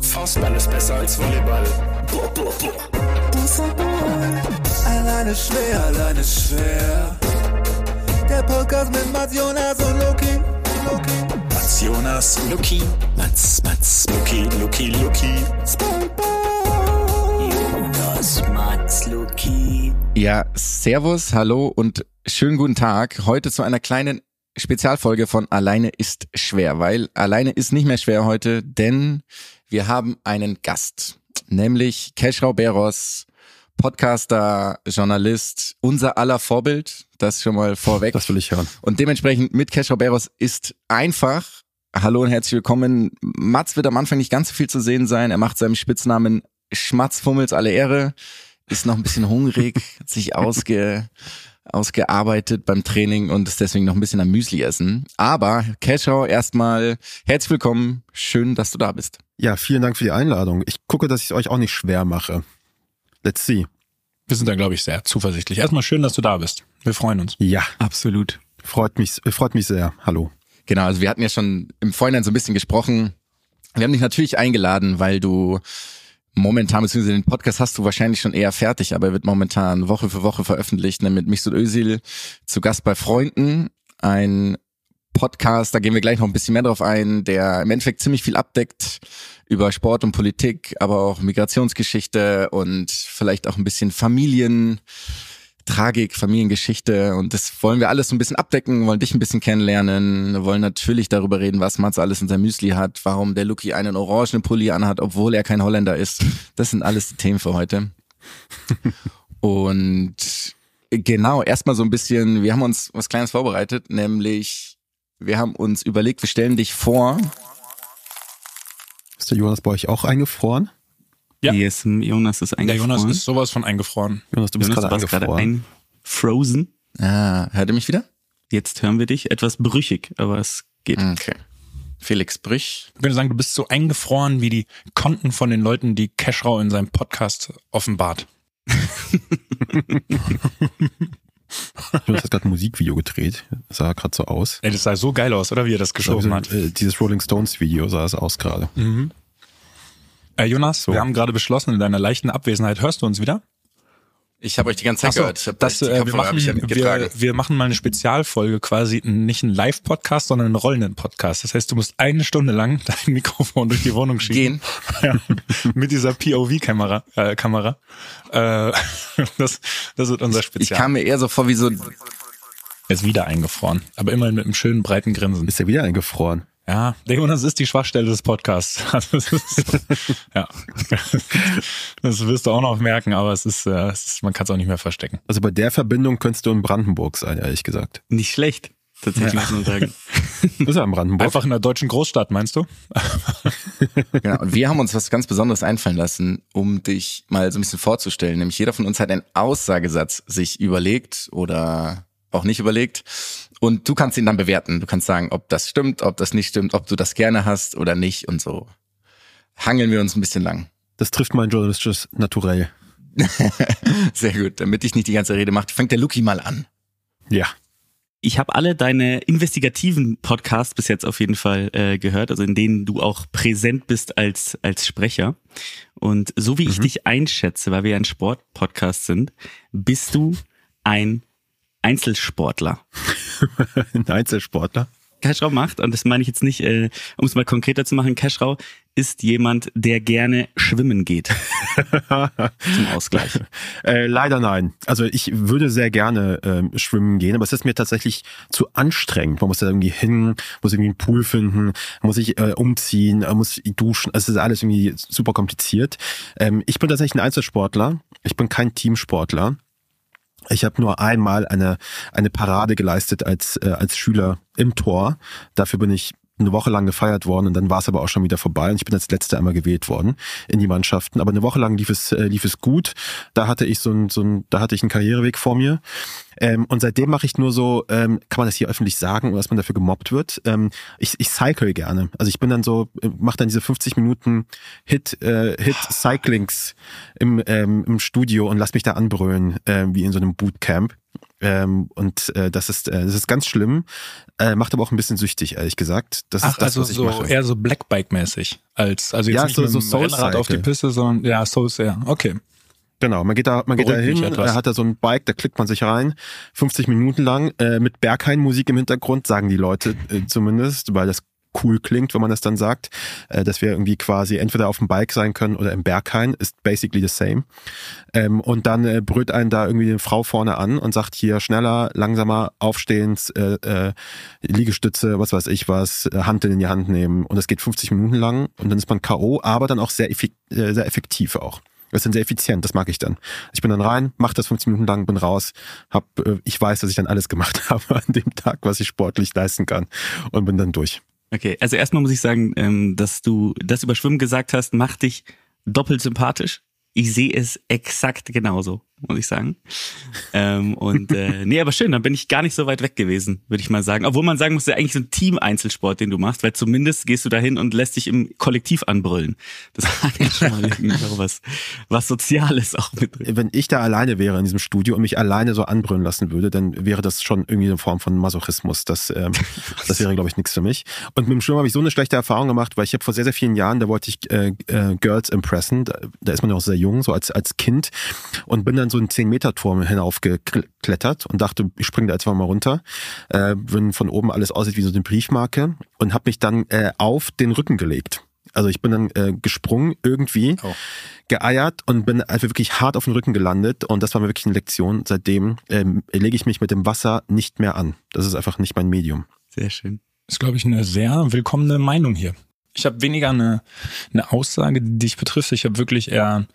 Faustball ist besser als Volleyball. Boah, boah, boah. Alleine schwer, alleine schwer. Der Podcast mit Mats Jonas und Loki. Loki. Mats Jonas, Luki. Mats, Mats, Luki, Luki, Luki. Jonas, Mats, Luki. Ja, Servus, hallo und schönen guten Tag. Heute zu einer kleinen Spezialfolge von Alleine ist schwer, weil alleine ist nicht mehr schwer heute, denn wir haben einen Gast, nämlich Keschrau Beros, Podcaster, Journalist, unser aller Vorbild, das schon mal vorweg. Das will ich hören. Und dementsprechend mit Keschrau Beros ist einfach. Hallo und herzlich willkommen. Mats wird am Anfang nicht ganz so viel zu sehen sein. Er macht seinem Spitznamen Schmatzfummels alle Ehre, ist noch ein bisschen hungrig, hat sich ausge ausgearbeitet beim Training und ist deswegen noch ein bisschen am Müsli essen. Aber Keschau, erstmal herzlich willkommen. Schön, dass du da bist. Ja, vielen Dank für die Einladung. Ich gucke, dass ich es euch auch nicht schwer mache. Let's see. Wir sind da, glaube ich, sehr zuversichtlich. Erstmal schön, dass du da bist. Wir freuen uns. Ja, Absolut. freut mich, freut mich sehr. Hallo. Genau, also wir hatten ja schon im Vorhinein so ein bisschen gesprochen. Wir haben dich natürlich eingeladen, weil du momentan, beziehungsweise den Podcast hast du wahrscheinlich schon eher fertig, aber er wird momentan Woche für Woche veröffentlicht, ne, mit Michsud Özil zu Gast bei Freunden. Ein Podcast, da gehen wir gleich noch ein bisschen mehr drauf ein, der im Endeffekt ziemlich viel abdeckt über Sport und Politik, aber auch Migrationsgeschichte und vielleicht auch ein bisschen Familien. Tragik, Familiengeschichte und das wollen wir alles so ein bisschen abdecken, wollen dich ein bisschen kennenlernen, wollen natürlich darüber reden, was Mats alles in seinem Müsli hat, warum der Lucky einen orangenen Pulli anhat, obwohl er kein Holländer ist. Das sind alles die Themen für heute. Und genau, erstmal so ein bisschen, wir haben uns was Kleines vorbereitet, nämlich wir haben uns überlegt, wir stellen dich vor. Ist der Jonas bei euch auch eingefroren? Ja. Yes, Jonas ist Der eingefroren. Jonas ist sowas von eingefroren. Jonas, du bist Jonas, gerade du warst gerade eingefroren. einfrozen. Ah, hört ihr mich wieder? Jetzt hören wir dich. Etwas brüchig, aber es geht. Okay. Felix Brüch. Ich könnte sagen, du bist so eingefroren wie die Konten von den Leuten, die Keschrau in seinem Podcast offenbart. Jonas hat gerade ein Musikvideo gedreht. Sah gerade so aus. Ey, das sah so geil aus, oder wie er das geschoben hat. Äh, Dieses Rolling Stones Video sah es aus gerade. Äh, Jonas, So. wir haben gerade beschlossen, in deiner leichten Abwesenheit hörst du uns wieder? Ich habe euch die ganze Zeit so, gehört. Ich hab das, äh, wir, machen, ich ja wir, wir machen mal eine Spezialfolge, quasi nicht einen Live-Podcast, sondern einen rollenden Podcast. Das heißt, du musst eine Stunde lang dein Mikrofon durch die Wohnung schieben. Gehen. Ja, mit dieser POV-Kamera. Äh, Kamera. Äh, das, das wird unser Ich Spezial. kam mir eher so vor wie so, Er ist wieder eingefroren, aber immerhin mit einem schönen breiten Grinsen. Ist er wieder eingefroren? Ja, der Jonas ist die Schwachstelle des Podcasts. Also das ist, ja, das wirst du auch noch merken, aber es ist, äh, es ist man kann es auch nicht mehr verstecken. Also bei der Verbindung könntest du in Brandenburg sein, ehrlich gesagt. Nicht schlecht, tatsächlich muss man sagen. Ist er in Brandenburg? Einfach in der deutschen Großstadt, meinst du? genau. Und wir haben uns was ganz Besonderes einfallen lassen, um dich mal so ein bisschen vorzustellen. Nämlich jeder von uns hat einen Aussagesatz sich überlegt oder auch nicht überlegt. Und du kannst ihn dann bewerten. Du kannst sagen, ob das stimmt, ob das nicht stimmt, ob du das gerne hast oder nicht und so. Hangeln wir uns ein bisschen lang. Das trifft mein journalistisches Naturell. Sehr gut. Damit ich nicht die ganze Rede mache, fängt der Lucky mal an. Ja. Ich habe alle deine investigativen Podcasts bis jetzt auf jeden Fall äh, gehört, also in denen du auch präsent bist als, als Sprecher. Und so wie ich dich einschätze, weil wir ja ein Sportpodcast sind, bist du ein Einzelsportler. Ein Einzelsportler. Keschrau macht, und das meine ich jetzt nicht, äh, um es mal konkreter zu machen, Keschrau ist jemand, der gerne schwimmen geht. Zum Ausgleich. Äh, leider nein. Also ich würde sehr gerne ähm, schwimmen gehen, aber es ist mir tatsächlich zu anstrengend. Man muss da irgendwie hin, muss irgendwie einen Pool finden, muss sich äh, umziehen, äh, muss duschen. Also es ist alles irgendwie super kompliziert. Ähm, ich bin tatsächlich ein Einzelsportler. Ich bin kein Teamsportler. Ich habe nur einmal eine eine Parade geleistet als äh, als Schüler im Tor. Dafür bin ich eine Woche lang gefeiert worden und dann war es aber auch schon wieder vorbei und ich bin als letzter einmal gewählt worden in die Mannschaften. Aber eine Woche lang lief es äh, lief es gut. Da hatte ich so ein, so ein da hatte ich einen Karriereweg vor mir. Ähm, und seitdem mache ich nur so, ähm, kann man das hier öffentlich sagen, oder dass man dafür gemobbt wird. Ähm, ich, ich cycle gerne. Also ich bin dann so, mache dann diese 50 Minuten Hit, äh, Hit Cyclings im, ähm, im Studio und lass mich da anbrüllen, äh, wie in so einem Bootcamp. Ähm, und äh, das ist äh, das ist ganz schlimm, äh, macht aber auch ein bisschen süchtig, ehrlich gesagt. Das Ach, ist das, also was ich so mache. eher so Blackbike-mäßig. Als, also jetzt Ja, nicht so- mit so Rennrad auf die. Piste, sondern ja, Soul sehr. Okay. Genau, man geht da, man geht da hin, mich etwas. er hat da so ein Bike, da klickt man sich rein, 50 Minuten lang, äh, mit Berghain-Musik im Hintergrund, sagen die Leute äh, zumindest, weil das cool klingt, wenn man das dann sagt, äh, dass wir irgendwie quasi entweder auf dem Bike sein können oder im Berghain, ist basically the same. Ähm, und dann äh, brüllt einen da irgendwie eine Frau vorne an und sagt hier schneller, langsamer, aufstehend, äh, äh, Liegestütze, was weiß ich was, Hand in die Hand nehmen und das geht 50 Minuten lang und dann ist man K.O., aber dann auch sehr, effik äh, sehr effektiv auch. Das ist dann sehr effizient, das mag ich dann. Ich bin dann rein, mach das 15 Minuten lang, bin raus, hab, äh, ich weiß, dass ich dann alles gemacht habe an dem Tag, was ich sportlich leisten kann und bin dann durch. Okay, also erstmal muss ich sagen, ähm, dass du das über Schwimmen gesagt hast, macht dich doppelt sympathisch. Ich sehe es exakt genauso, muss ich sagen. ähm, und äh, nee, aber schön, dann bin ich gar nicht so weit weg gewesen, würde ich mal sagen. Obwohl man sagen muss, ja eigentlich so ein Team-Einzelsport, den du machst, weil zumindest gehst du dahin und lässt dich im Kollektiv anbrüllen. Das hat ja schon mal was, was Soziales auch mit drin. Wenn ich da alleine wäre in diesem Studio und mich alleine so anbrüllen lassen würde, dann wäre das schon irgendwie eine Form von Masochismus. Das, ähm, das wäre, glaube ich, nichts für mich. Und mit dem Schwimmen habe ich so eine schlechte Erfahrung gemacht, weil ich habe vor sehr, sehr vielen Jahren, da wollte ich äh, äh, Girls impressen, da, da ist man ja auch sehr jung, so als, als Kind und bin dann so einen 10-Meter-Turm hinaufgeklettert und dachte, ich springe da jetzt mal runter, äh, wenn von oben alles aussieht wie so eine Briefmarke und habe mich dann äh, auf den Rücken gelegt. Also ich bin dann äh, gesprungen irgendwie, Oh. geeiert und bin einfach wirklich hart auf den Rücken gelandet und das war mir wirklich eine Lektion. Seitdem ähm, lege ich mich mit dem Wasser nicht mehr an. Das ist einfach nicht mein Medium. Sehr schön. ist, glaube ich, eine sehr willkommene Meinung hier. Ich habe weniger eine, eine Aussage, die dich betrifft. Ich habe wirklich eher,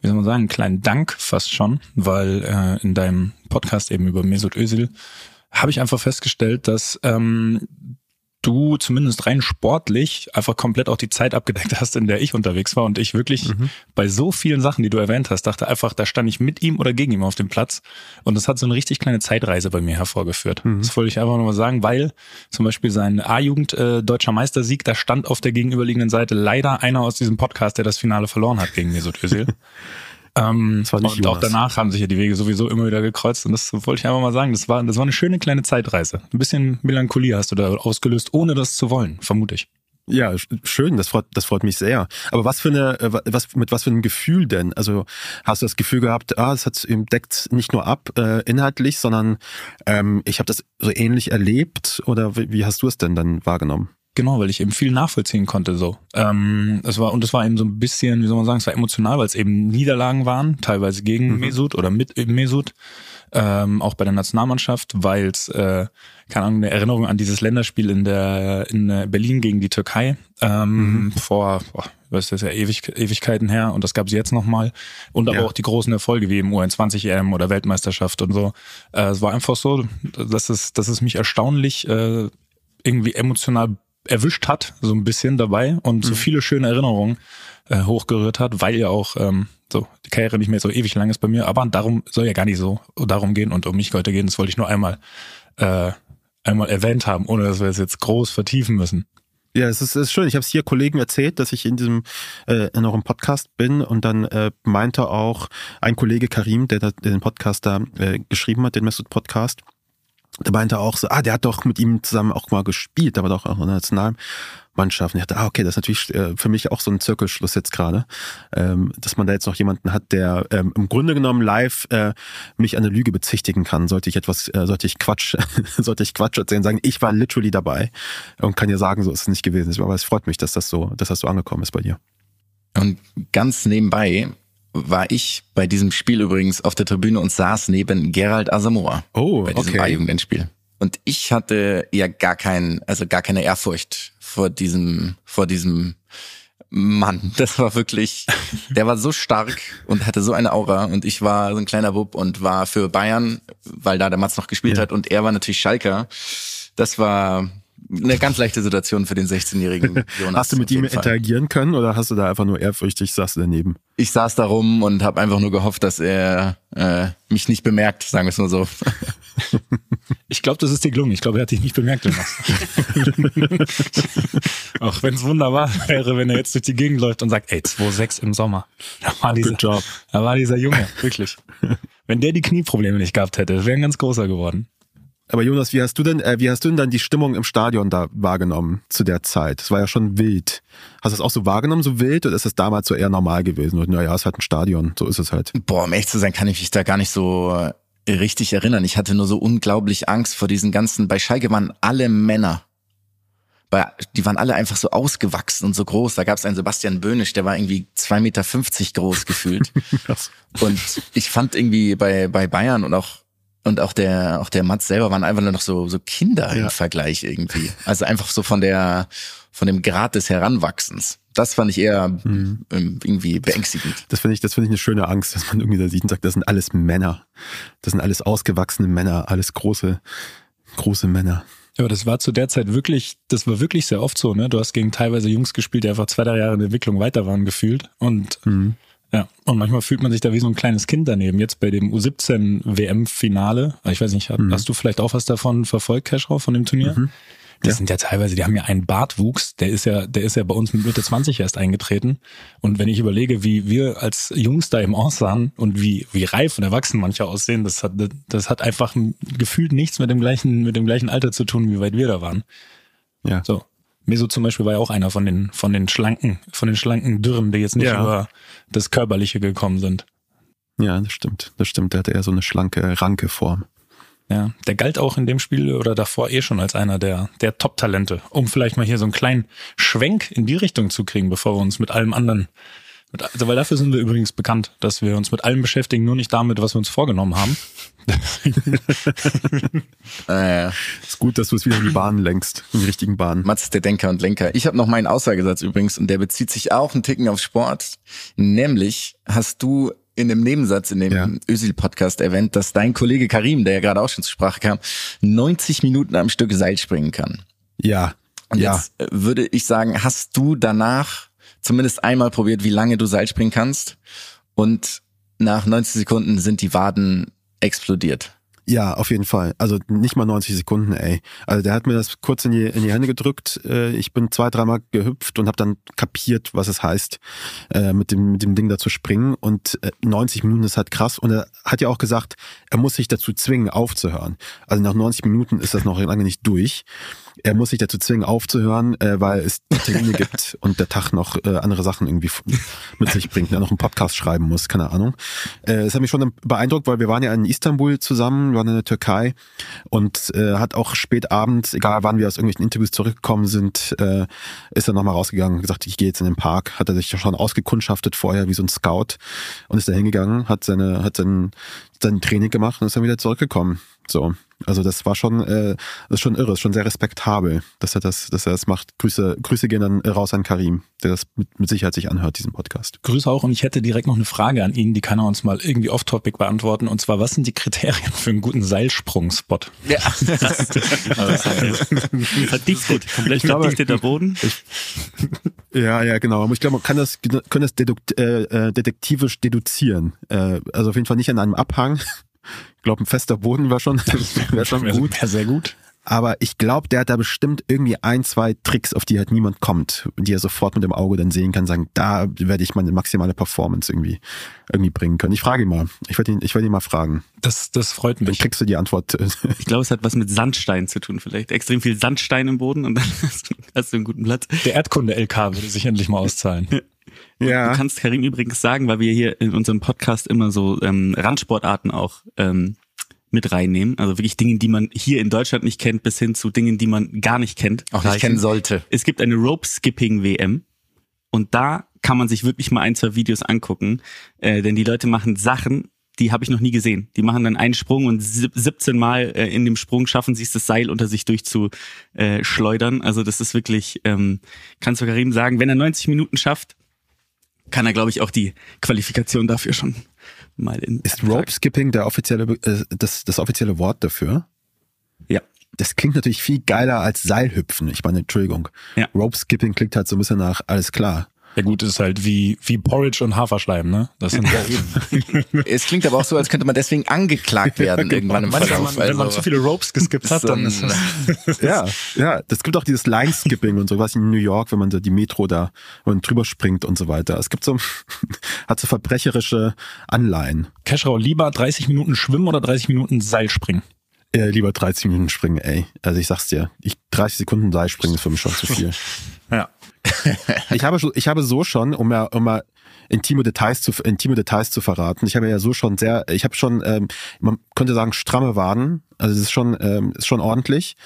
wie soll man sagen, einen kleinen Dank fast schon, weil äh, in deinem Podcast eben über Mesut Özil habe ich einfach festgestellt, dass ähm, du zumindest rein sportlich einfach komplett auch die Zeit abgedeckt hast, in der ich unterwegs war und ich wirklich bei so vielen Sachen, die du erwähnt hast, dachte einfach, da stand ich mit ihm oder gegen ihm auf dem Platz und das hat so eine richtig kleine Zeitreise bei mir hervorgeführt. Das wollte ich einfach nochmal sagen, weil zum Beispiel sein A-Jugend äh, deutscher Meistersieg, da stand auf der gegenüberliegenden Seite leider einer aus diesem Podcast, der das Finale verloren hat gegen Mesut Özil. Ähm, und auch Jonas. danach haben sich ja die Wege sowieso immer wieder gekreuzt und das wollte ich einfach mal sagen. Das war, das war eine schöne kleine Zeitreise. Ein bisschen Melancholie hast du da ausgelöst, ohne das zu wollen, vermute ich. Ja, sch- schön, das freut, das freut mich sehr. Aber was für eine, äh, was, mit was für einem Gefühl denn? Also hast du das Gefühl gehabt, ah, es hat deckt nicht nur ab äh, inhaltlich, sondern ähm, ich habe das so ähnlich erlebt oder wie, wie hast du es denn dann wahrgenommen? Genau, weil ich eben viel nachvollziehen konnte so. Ähm, es war und es war eben so ein bisschen, wie soll man sagen, es war emotional, weil es eben Niederlagen waren, teilweise gegen Mesut oder mit Mesut, ähm, auch bei der Nationalmannschaft, weil es äh, keine Ahnung eine Erinnerung an dieses Länderspiel in der in Berlin gegen die Türkei ähm, vor, boah, was ist das ja Ewig, Ewigkeiten her und das gab es jetzt nochmal und aber Ja. auch die großen Erfolge wie im U21 EM oder Weltmeisterschaft und so. Äh, es war einfach so, dass es dass es mich erstaunlich äh, irgendwie emotional erwischt hat, so ein bisschen dabei und so viele schöne Erinnerungen äh, hochgerührt hat, weil ja auch ähm, so die Karriere nicht mehr so ewig lang ist bei mir, aber darum soll ja gar nicht so darum gehen und um mich heute gehen. Das wollte ich nur einmal äh, einmal erwähnt haben, ohne dass wir es jetzt groß vertiefen müssen. Ja, es ist, es ist schön. Ich habe es hier Kollegen erzählt, dass ich in diesem äh, in eurem Podcast bin und dann äh, meinte auch ein Kollege Karim, der, der den Podcast da äh, geschrieben hat, den Mesut Podcast, der meinte auch so, ah, der hat doch mit ihm zusammen auch mal gespielt, war doch auch in der Nationalmannschaft. Und ich dachte, ah, okay, das ist natürlich äh, für mich auch so ein Zirkelschluss jetzt gerade, ähm, dass man da jetzt noch jemanden hat, der ähm, im Grunde genommen live äh, mich an der Lüge bezichtigen kann. Sollte ich etwas, äh, sollte ich Quatsch, sollte ich Quatsch erzählen, sagen, ich war literally dabei und kann dir sagen, so ist es nicht gewesen. Aber es freut mich, dass das so, dass das so angekommen ist bei dir. Und ganz nebenbei war ich bei diesem Spiel übrigens auf der Tribüne und saß neben Gerald Asamoah Oh, bei diesem okay. A-Jugendendspiel. Und ich hatte ja gar kein, also gar keine Ehrfurcht vor diesem, vor diesem Mann. Das war wirklich, der war so stark und hatte so eine Aura und ich war so ein kleiner Bub und war für Bayern, weil da der Mats noch gespielt Ja. hat und er war natürlich Schalker. Das war eine ganz leichte Situation für den 16-jährigen Jonas. Hast du mit ihm interagieren können oder hast du da einfach nur ehrfürchtig, saßt du daneben? ich saß da rum und habe einfach nur gehofft, dass er äh, mich nicht bemerkt, sagen wir es nur so. Ich glaube, das ist dir gelungen. Ich glaube, er hat dich nicht bemerkt, Jonas. Auch wenn es wunderbar wäre, wenn er jetzt durch die Gegend läuft und sagt, ey, 2,6 im Sommer. Da war dieser, Good job. Da war dieser Junge, wirklich. Wenn der die Knieprobleme nicht gehabt hätte, wäre ein ganz großer geworden. Aber Jonas, wie hast du denn, äh, wie hast du denn dann die Stimmung im Stadion da wahrgenommen zu der Zeit? Es war ja schon wild. Hast du das auch so wahrgenommen, so wild, oder ist das damals so eher normal gewesen? Und naja, es ist halt ein Stadion, so ist es halt. Boah, um ehrlich zu sein, kann ich mich da gar nicht so äh, richtig erinnern. Ich hatte nur so unglaublich Angst vor diesen ganzen, bei Schalke waren alle Männer. Bei, die waren alle einfach so ausgewachsen und so groß. Da gab es einen Sebastian Böhnisch, der war irgendwie 2,50 Meter groß gefühlt. und ich fand irgendwie bei, bei Bayern und auch und auch der, auch der Mats selber waren einfach nur noch so, so Kinder Ja. im Vergleich irgendwie. Also einfach so von der, von dem Grad des Heranwachsens. Das fand ich eher Mhm. ähm, irgendwie beängstigend. Das finde ich, das finde ich eine schöne Angst, dass man irgendwie da sieht und sagt, das sind alles Männer. Das sind alles ausgewachsene Männer, alles große, große Männer. Ja, aber das war zu der Zeit wirklich, das war wirklich sehr oft so, ne? Du hast gegen teilweise Jungs gespielt, die einfach zwei, drei Jahre in der Entwicklung weiter waren gefühlt. Und ja, und manchmal fühlt man sich da wie so ein kleines Kind daneben. Jetzt bei dem U17 WM-Finale, ich weiß nicht, hast, hast du vielleicht auch was davon verfolgt, Cashrow, von dem Turnier? Das sind ja teilweise, die haben ja einen Bartwuchs, der ist ja, der ist ja bei uns mit Mitte 20 erst eingetreten. Und wenn ich überlege, wie wir als Jungs da eben aussahen und wie, wie reif und erwachsen manche aussehen, das hat, das hat einfach gefühlt nichts mit dem gleichen, mit dem gleichen Alter zu tun, wie weit wir da waren. Ja. So. Meso zum Beispiel war ja auch einer von den, von den schlanken, von den schlanken Dürren, die jetzt nicht Ja. über das Körperliche gekommen sind. Ja, das stimmt. Das stimmt. Der hatte eher so eine schlanke, ranke Form. Ja, der galt auch in dem Spiel oder davor eh schon als einer der, der Top-Talente, um vielleicht mal hier so einen kleinen Schwenk in die Richtung zu kriegen, bevor wir uns mit allem anderen, also weil dafür sind wir übrigens bekannt, dass wir uns mit allem beschäftigen, nur nicht damit, was wir uns vorgenommen haben. Äh, Ist gut, dass du es wieder in die Bahn lenkst, in die richtigen Bahnen. Mats ist der Denker und Lenker. Ich habe noch meinen Aussagesatz übrigens und der bezieht sich auch einen Ticken auf Sport. Nämlich hast du in dem Nebensatz in dem Ja. Ösil-Podcast erwähnt, dass dein Kollege Karim, der ja gerade auch schon zur Sprache kam, 90 Minuten am Stück Seil springen kann. Ja. Und ja. jetzt äh, würde ich sagen, hast du danach zumindest einmal probiert, wie lange du Seil springen kannst? Und nach 90 Sekunden sind die Waden explodiert. Ja, auf jeden Fall. Also nicht mal 90 Sekunden, ey. Also der hat mir das kurz in die, in die Hände gedrückt. Äh, Ich bin zwei, dreimal gehüpft und habe dann kapiert, was es heißt, äh, mit dem, mit dem Ding da zu springen. Und äh, 90 Minuten ist halt krass. Und er hat ja auch gesagt, er muss sich dazu zwingen, aufzuhören. Also nach 90 Minuten ist das noch lange nicht durch. Er muss sich dazu zwingen, aufzuhören, äh, weil es Termine gibt und der Tag noch äh, andere Sachen irgendwie mit sich bringt. Er noch einen Podcast schreiben muss, keine Ahnung. Äh, Es hat mich schon beeindruckt, weil wir waren ja in Istanbul zusammen, wir waren in der Türkei und äh, hat auch spät abends, egal wann wir aus irgendwelchen Interviews zurückgekommen sind, äh, ist er nochmal rausgegangen und gesagt, ich gehe jetzt in den Park. Hat er sich schon ausgekundschaftet vorher wie so ein Scout und ist da hingegangen, hat seine, hat sein, sein Training gemacht und ist dann wieder zurückgekommen. So. Also das war schon, äh, das ist schon irre, ist schon sehr respektabel, dass er das, dass er das macht. Grüße, Grüße gehen dann raus an Karim, der das mit, mit Sicherheit sich anhört, diesen Podcast. Grüße auch und ich hätte direkt noch eine Frage an ihn, die kann er uns mal irgendwie off-topic beantworten. Und zwar, was sind die Kriterien für einen guten Seilsprung-Spot? Ja. Verdichtet, komplett glaube- verdichteter Boden. Ja, ja, genau. Aber Ich glaube, man kann das, können das dedukt, äh, äh, detektivisch deduzieren. Äh, also auf jeden Fall nicht an einem Abhang. Ich glaube, ein fester Boden war schon, wäre schon gut. Wäre sehr gut. Aber ich glaube, der hat da bestimmt irgendwie ein, zwei Tricks, auf die halt niemand kommt, die er sofort mit dem Auge dann sehen kann, sagen, da werde ich meine maximale Performance irgendwie, irgendwie bringen können. Ich frage ihn mal. Ich werde ihn, ich werde ihn mal fragen. Das, das freut Dann mich. kriegst du die Antwort. Ich glaube, es hat was mit Sandstein zu tun vielleicht. Extrem viel Sandstein im Boden und dann hast du, hast du einen guten Platz. Der Erdkunde-LK würde sich endlich mal auszahlen. Du kannst Karim übrigens sagen, weil wir hier in unserem Podcast immer so ähm, Randsportarten auch ähm, mit reinnehmen. Also wirklich Dinge, die man hier in Deutschland nicht kennt, bis hin zu Dingen, die man gar nicht kennt. Auch nicht kennen sollte. Es gibt eine Rope-Skipping-WM und da kann man sich wirklich mal ein, zwei Videos angucken, äh, denn die Leute machen Sachen, die habe ich noch nie gesehen. Die machen dann einen Sprung und sieb- 17 Mal äh, in dem Sprung schaffen sie es, das Seil unter sich durchzuschleudern. Äh, schleudern. also das ist wirklich, ähm, kannst du Karim sagen, wenn er 90 Minuten schafft, kann er, glaube ich, auch die Qualifikation dafür schon mal in. Ist Rope Skipping der offizielle, äh, das, das offizielle Wort dafür? Ja. Das klingt natürlich viel geiler als Seilhüpfen. Ich meine, Entschuldigung. Ja. Rope Skipping klingt halt so ein bisschen nach, alles klar. Ja gut, ist halt wie, wie Porridge und Haferschleim, ne? Das sind es klingt aber auch so, als könnte man deswegen angeklagt werden irgendwann im Manchmal, Verlauf. wenn man, wenn man Also- zu viele Ropes geskippt hat, dann ist das. Ja, ja. Das gibt auch dieses Line-Skipping und so was in New York, wenn man so die Metro da wenn man drüber springt und so weiter. Es gibt so, hat so verbrecherische Anleihen. Keschrau, lieber 30 Minuten schwimmen oder 30 Minuten Seilspringen? Äh, lieber 30 Minuten springen, ey. Also ich sag's dir, ich 30 Sekunden Seil springen ist für mich schon zu viel. Ja. ich habe schon, ich habe so schon, um mal, um mal intime Details zu intime Details zu verraten. Ich habe ja so schon sehr, ich habe schon, ähm, man könnte sagen stramme Waden. Also es ist schon, ähm, ist schon ordentlich.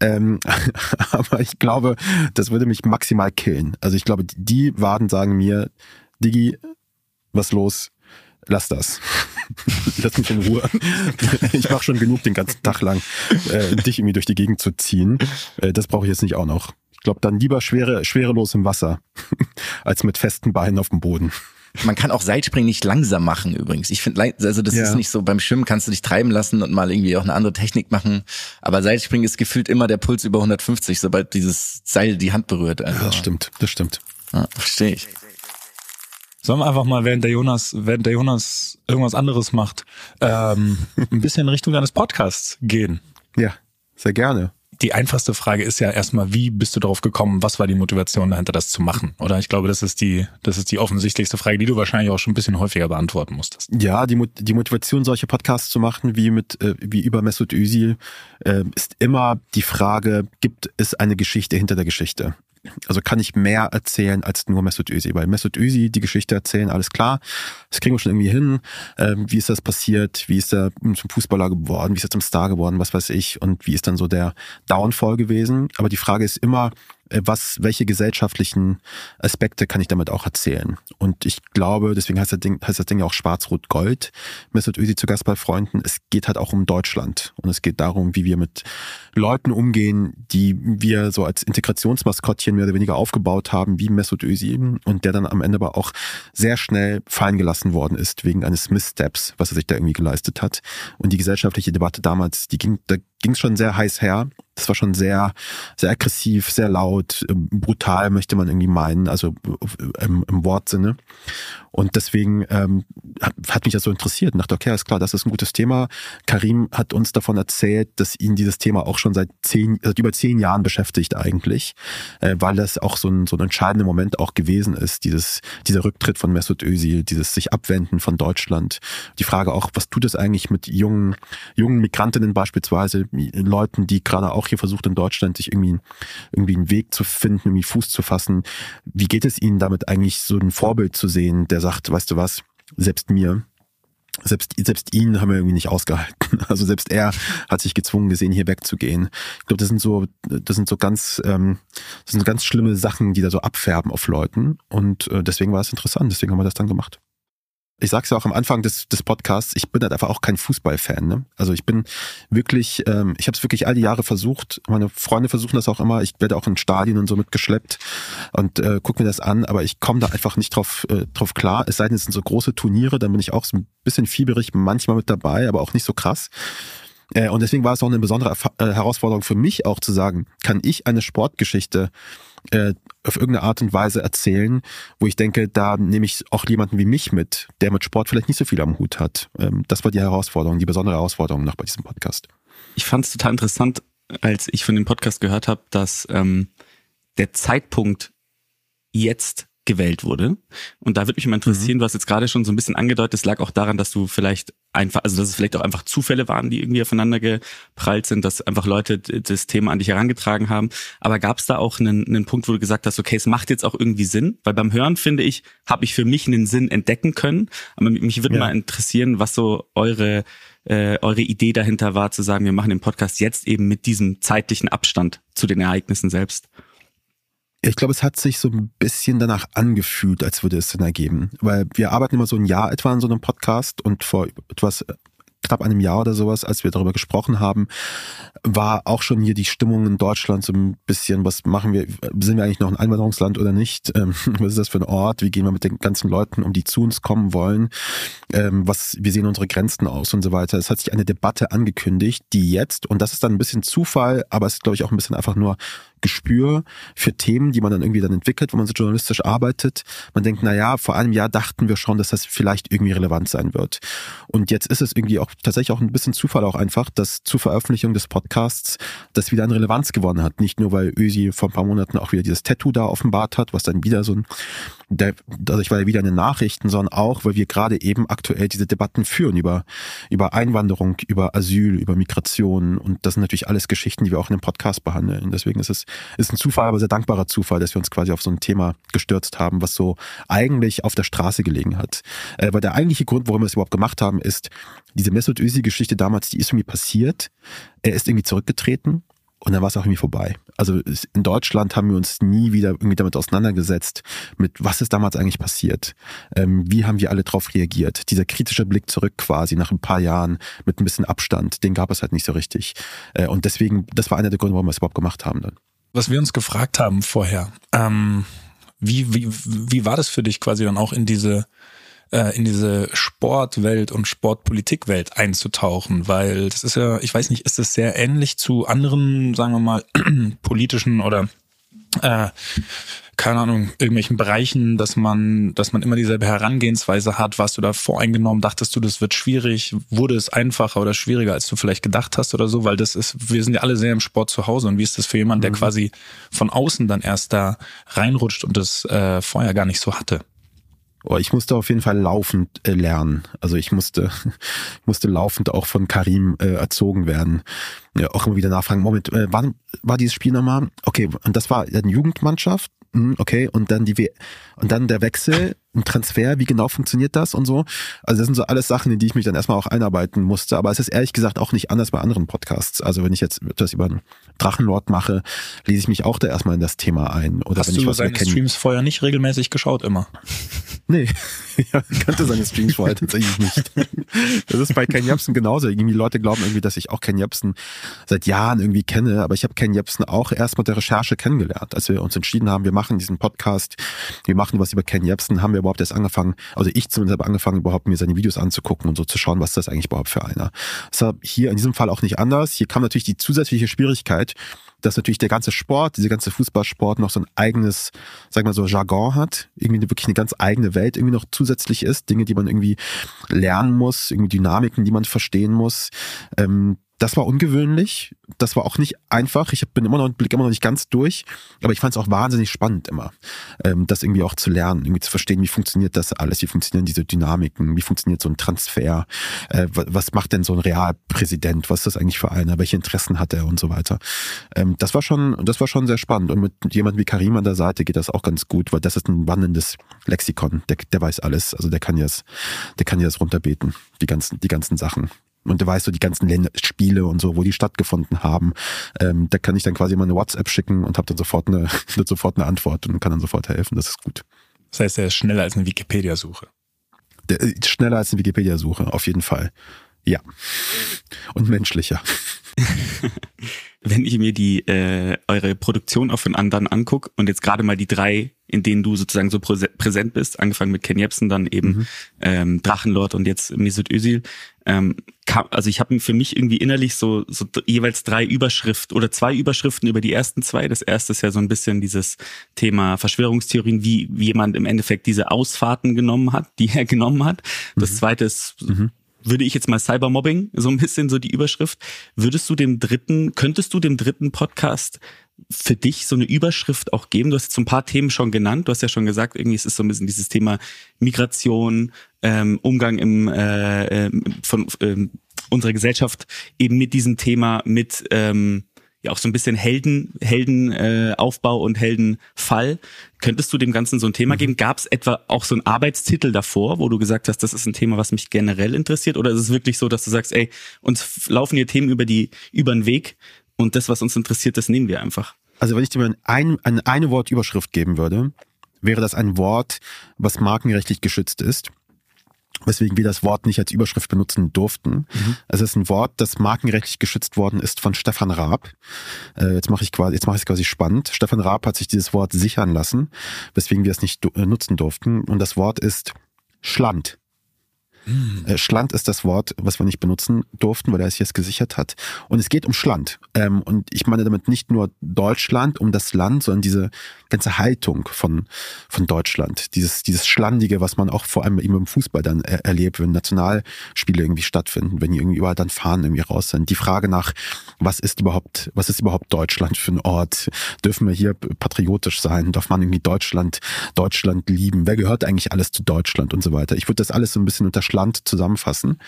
Ähm, aber ich glaube, das würde mich maximal killen. Also ich glaube, die Waden sagen mir, Digi, was los? Lass das. Lass mich in Ruhe. Ich mache schon genug den ganzen Tag lang, äh, dich irgendwie durch die Gegend zu ziehen. Äh, das brauche ich jetzt nicht auch noch. Ich glaube, dann lieber schwere, schwerelos im Wasser, als mit festen Beinen auf dem Boden. Man kann auch Seilspringen nicht langsam machen übrigens. Ich finde, also das Ja. ist nicht so, beim Schwimmen kannst du dich treiben lassen und mal irgendwie auch eine andere Technik machen. Aber Seilspringen ist gefühlt immer der Puls über 150, sobald dieses Seil die Hand berührt. Also, Ja, das stimmt, das stimmt. Ja, verstehe ich. Sollen wir einfach mal, während der Jonas, während der Jonas irgendwas anderes macht, ähm, ein bisschen in Richtung deines Podcasts gehen? Ja, sehr gerne. Die einfachste Frage ist ja erstmal, wie bist du darauf gekommen? Was war die Motivation dahinter, das zu machen? Oder ich glaube, das ist die, das ist die offensichtlichste Frage, die du wahrscheinlich auch schon ein bisschen häufiger beantworten musstest. Ja, die, die Motivation, solche Podcasts zu machen, wie mit, äh, wie über Mesut Özil, äh, ist immer die Frage, gibt es eine Geschichte hinter der Geschichte? Also kann ich mehr erzählen als nur Mesut Özil? Weil Mesut Özil, die Geschichte erzählen, alles klar, das kriegen wir schon irgendwie hin. Ähm, wie ist das passiert? Wie ist er zum Fußballer geworden? Wie ist er zum Star geworden? Was weiß ich? Und wie ist dann so der Downfall gewesen? Aber die Frage ist immer, was, welche gesellschaftlichen Aspekte kann ich damit auch erzählen? Und ich glaube, deswegen heißt das Ding, heißt das Ding ja auch Schwarz-Rot-Gold. Mesut Özil zu Gast bei Freunden. Es geht halt auch um Deutschland. Und es geht darum, wie wir mit Leuten umgehen, die wir so als Integrationsmaskottchen mehr oder weniger aufgebaut haben, wie Mesut Özil. Und der dann am Ende aber auch sehr schnell fallen gelassen worden ist, wegen eines Misssteps, was er sich da irgendwie geleistet hat. Und die gesellschaftliche Debatte damals, die ging, da ging es schon sehr heiß her. Das war schon sehr, sehr aggressiv, sehr laut, ähm, brutal möchte man irgendwie meinen, also im, im Wortsinne. Und deswegen ähm, hat, hat mich das so interessiert und dachte, okay, ist klar, das ist ein gutes Thema. Karim hat uns davon erzählt, dass ihn dieses Thema auch schon seit zehn, seit über zehn Jahren beschäftigt eigentlich, äh, weil das auch so ein, so ein entscheidender Moment auch gewesen ist, dieses, dieser Rücktritt von Mesut Özil, dieses sich abwenden von Deutschland. Die Frage auch, was tut es eigentlich mit jungen, jungen Migrantinnen beispielsweise, Leuten, die gerade auch hier versucht in Deutschland sich irgendwie, irgendwie einen Weg zu finden, irgendwie Fuß zu fassen. Wie geht es ihnen damit eigentlich so ein Vorbild zu sehen, der sagt, weißt du was, selbst mir, selbst, selbst ihn haben wir irgendwie nicht ausgehalten. Also selbst er hat sich gezwungen gesehen, hier wegzugehen. Ich glaube, das sind so, das sind so ganz, ähm, das sind ganz schlimme Sachen, die da so abfärben auf Leuten. Und äh, deswegen war es interessant. Deswegen haben wir das dann gemacht. Ich sag's ja auch am Anfang des, des Podcasts, ich bin halt einfach auch kein Fußballfan. Ne? Also ich bin wirklich, ähm, ich habe es wirklich all die Jahre versucht. Meine Freunde versuchen das auch immer. Ich werde auch in Stadien und so mitgeschleppt und äh, guck mir das an, aber ich komme da einfach nicht drauf, äh, drauf klar. Es sei denn, es sind so große Turniere, dann bin ich auch so ein bisschen fieberig manchmal mit dabei, aber auch nicht so krass. Äh, Und deswegen war es auch eine besondere Erfa- äh, Herausforderung für mich auch zu sagen, kann ich eine Sportgeschichte äh, auf irgendeine Art und Weise erzählen, wo ich denke, da nehme ich auch jemanden wie mich mit, der mit Sport vielleicht nicht so viel am Hut hat. Ähm, Das war die Herausforderung, die besondere Herausforderung noch bei diesem Podcast. Ich fand es total interessant, als ich von dem Podcast gehört habe, dass ähm, der Zeitpunkt jetzt gewählt wurde. Und da würde mich mal interessieren, du hast jetzt gerade schon so ein bisschen angedeutet, es lag auch daran, dass du vielleicht einfach, also dass es vielleicht auch einfach Zufälle waren, die irgendwie aufeinander geprallt sind, dass einfach Leute das Thema an dich herangetragen haben. Aber gab es da auch einen, einen Punkt, wo du gesagt hast, okay, es macht jetzt auch irgendwie Sinn? Weil beim Hören, finde ich, habe ich für mich einen Sinn entdecken können. Aber mich würde Ja. mal interessieren, was so eure äh, eure Idee dahinter war, zu sagen, wir machen den Podcast jetzt eben mit diesem zeitlichen Abstand zu den Ereignissen selbst. Ich glaube, es hat sich so ein bisschen danach angefühlt, als würde es Sinn ergeben. Weil wir arbeiten immer so ein Jahr etwa an so einem Podcast und vor etwas äh, knapp einem Jahr oder sowas, als wir darüber gesprochen haben, war auch schon hier die Stimmung in Deutschland so ein bisschen, was machen wir, sind wir eigentlich noch ein Einwanderungsland oder nicht? Ähm, was ist das für ein Ort? Wie gehen wir mit den ganzen Leuten um, die zu uns kommen wollen? Ähm, was, wie sehen unsere Grenzen aus und so weiter? Es hat sich eine Debatte angekündigt, die jetzt, und das ist dann ein bisschen Zufall, aber es ist, glaube ich, auch ein bisschen einfach nur Gespür für Themen, die man dann irgendwie dann entwickelt, wenn man so journalistisch arbeitet. Man denkt, na ja, vor einem Jahr dachten wir schon, dass das vielleicht irgendwie relevant sein wird. Und jetzt ist es irgendwie auch tatsächlich auch ein bisschen Zufall auch einfach, dass zur Veröffentlichung des Podcasts das wieder an Relevanz gewonnen hat. Nicht nur, weil Ösi vor ein paar Monaten auch wieder dieses Tattoo da offenbart hat, was dann wieder so ein der, dadurch war er wieder in den Nachrichten, sondern auch, weil wir gerade eben aktuell diese Debatten führen über, über Einwanderung, über Asyl, über Migration. Und das sind natürlich alles Geschichten, die wir auch in dem Podcast behandeln. Deswegen ist es ist ein Zufall, aber sehr dankbarer Zufall, dass wir uns quasi auf so ein Thema gestürzt haben, was so eigentlich auf der Straße gelegen hat. Äh, weil der eigentliche Grund, warum wir es überhaupt gemacht haben, ist, diese Mesut Özil-Geschichte damals, die ist irgendwie passiert. Er ist irgendwie zurückgetreten und dann war es auch irgendwie vorbei. Also in Deutschland haben wir uns nie wieder irgendwie damit auseinandergesetzt, mit was ist damals eigentlich passiert. Ähm, wie haben wir alle darauf reagiert? Dieser kritische Blick zurück quasi nach ein paar Jahren mit ein bisschen Abstand, den gab es halt nicht so richtig. Äh, und deswegen, das war einer der Gründe, warum wir es überhaupt gemacht haben dann. Was wir uns gefragt haben vorher, ähm, wie, wie, wie war das für dich quasi dann auch in diese äh, in diese Sportwelt und Sportpolitikwelt einzutauchen, weil das ist ja, ich weiß nicht, ist das sehr ähnlich zu anderen, sagen wir mal, politischen oder äh, keine Ahnung, irgendwelchen Bereichen, dass man, dass man immer dieselbe Herangehensweise hat. Warst du da voreingenommen? Dachtest du, das wird schwierig? Wurde es einfacher oder schwieriger, als du vielleicht gedacht hast oder so? Weil das ist, wir sind ja alle sehr im Sport zu Hause. Und wie ist das für jemanden, der mhm. quasi von außen dann erst da reinrutscht und das äh, vorher gar nicht so hatte? Oh, ich musste auf jeden Fall laufend äh, lernen. Also ich musste, musste laufend auch von Karim äh, erzogen werden. Ja, auch immer wieder nachfragen, Moment, äh, war, war dieses Spiel nochmal? Okay, und das war eine Jugendmannschaft, hm, okay, und dann die, We und dann der Wechsel, ein Transfer, wie genau funktioniert das und so. Also das sind so alles Sachen, in die ich mich dann erstmal auch einarbeiten musste. Aber es ist ehrlich gesagt auch nicht anders bei anderen Podcasts. Also wenn ich jetzt das über einen Drachenlord mache, lese ich mich auch da erstmal in das Thema ein. Oder Hast wenn du ich was seine. Streams vorher nicht regelmäßig geschaut immer? Nee, ja, ich kannte seine Streams vorher tatsächlich nicht. Das ist bei Ken Jebsen genauso. Irgendwie Leute glauben irgendwie, dass ich auch Ken Jebsen seit Jahren irgendwie kenne, aber ich habe Ken Jebsen auch erst mit der Recherche kennengelernt. Als wir uns entschieden haben, wir machen diesen Podcast, wir machen was über Ken Jebsen, haben wir überhaupt erst angefangen, also ich zumindest habe angefangen, überhaupt mir seine Videos anzugucken und so zu schauen, was das eigentlich überhaupt für einer. Das war hier in diesem Fall auch nicht anders. Hier kam natürlich die zusätzliche Schwierigkeit, dass natürlich der ganze Sport, diese ganze Fußballsport noch so ein eigenes, sag mal so, Jargon hat, irgendwie wirklich eine ganz eigene Welt irgendwie noch zusätzlich ist, Dinge, die man irgendwie lernen muss, irgendwie Dynamiken, die man verstehen muss. Ähm, das war ungewöhnlich. Das war auch nicht einfach. Ich bin immer noch, blick immer noch nicht ganz durch. Aber ich fand es auch wahnsinnig spannend immer, ähm, das irgendwie auch zu lernen, irgendwie zu verstehen, wie funktioniert das alles, wie funktionieren diese Dynamiken, wie funktioniert so ein Transfer, äh, was macht denn so ein Realpräsident, was ist das eigentlich für einer, welche Interessen hat er und so weiter. Ähm, das war schon, das war schon sehr spannend. Und mit jemandem wie Karim an der Seite geht das auch ganz gut, weil das ist ein wandelndes Lexikon. Der, der weiß alles. Also der kann jetzt, der kann jetzt runterbeten, die ganzen, die ganzen Sachen. Und du weißt so die ganzen Länder, Spiele und so, wo die stattgefunden haben. Ähm, da kann ich dann quasi mal eine WhatsApp schicken und habe dann sofort eine, sofort eine Antwort und kann dann sofort helfen. Das ist gut. Das heißt, er ist schneller als eine Wikipedia-Suche. Schneller als eine Wikipedia-Suche, auf jeden Fall. Ja. Und menschlicher. Wenn ich mir die äh, eure Produktion auch von anderen anguck und jetzt gerade mal die drei, in denen du sozusagen so präsent bist, angefangen mit Ken Jebsen, dann eben mhm. ähm, Drachenlord und jetzt Mesut Özil, ähm, kam, also ich habe für mich irgendwie innerlich so, so jeweils drei Überschriften oder zwei Überschriften über die ersten zwei. Das erste ist ja so ein bisschen dieses Thema Verschwörungstheorien, wie, wie jemand im Endeffekt diese Ausfahrten genommen hat, die er genommen hat. Das mhm. zweite ist mhm würde ich jetzt mal Cybermobbing, so ein bisschen so die Überschrift. Würdest du dem dritten, könntest du dem dritten Podcast für dich so eine Überschrift auch geben? Du hast jetzt so ein paar Themen schon genannt. Du hast ja schon gesagt, irgendwie ist es so ein bisschen dieses Thema Migration, ähm, Umgang im, äh, äh, von äh, unserer Gesellschaft eben mit diesem Thema, mit ähm, ja auch so ein bisschen Helden, Heldenaufbau äh, und Heldenfall. Könntest du dem Ganzen so ein Thema mhm. geben? Gab es etwa auch so einen Arbeitstitel davor, wo du gesagt hast, das ist ein Thema, was mich generell interessiert? Oder ist es wirklich so, dass du sagst, ey, uns laufen hier Themen über die über den Weg und das, was uns interessiert, das nehmen wir einfach? Also wenn ich dir mal ein, eine, eine Wortüberschrift geben würde, wäre das ein Wort, was markenrechtlich geschützt ist weswegen wir das Wort nicht als Überschrift benutzen durften. Mhm. Es ist ein Wort, das markenrechtlich geschützt worden ist von Stefan Raab. Äh, jetzt mache ich quasi, jetzt mache ich es quasi spannend. Stefan Raab hat sich dieses Wort sichern lassen, weswegen wir es nicht äh, nutzen durften. Und das Wort ist Schland. Mhm. Äh, Schland ist das Wort, was wir nicht benutzen durften, weil er es jetzt gesichert hat. Und es geht um Schland. Ähm, und ich meine damit nicht nur Deutschland, um das Land, sondern diese ganze Haltung von, von Deutschland. Dieses, dieses Schlandige, was man auch vor allem eben im Fußball dann er erlebt, wenn Nationalspiele irgendwie stattfinden, wenn irgendwie überall dann Fahnen irgendwie raus sind. Die Frage nach, was ist überhaupt, was ist überhaupt Deutschland für ein Ort? Dürfen wir hier patriotisch sein? Darf man irgendwie Deutschland, Deutschland lieben? Wer gehört eigentlich alles zu Deutschland und so weiter? Ich würde das alles so ein bisschen unter Schland zusammenfassen.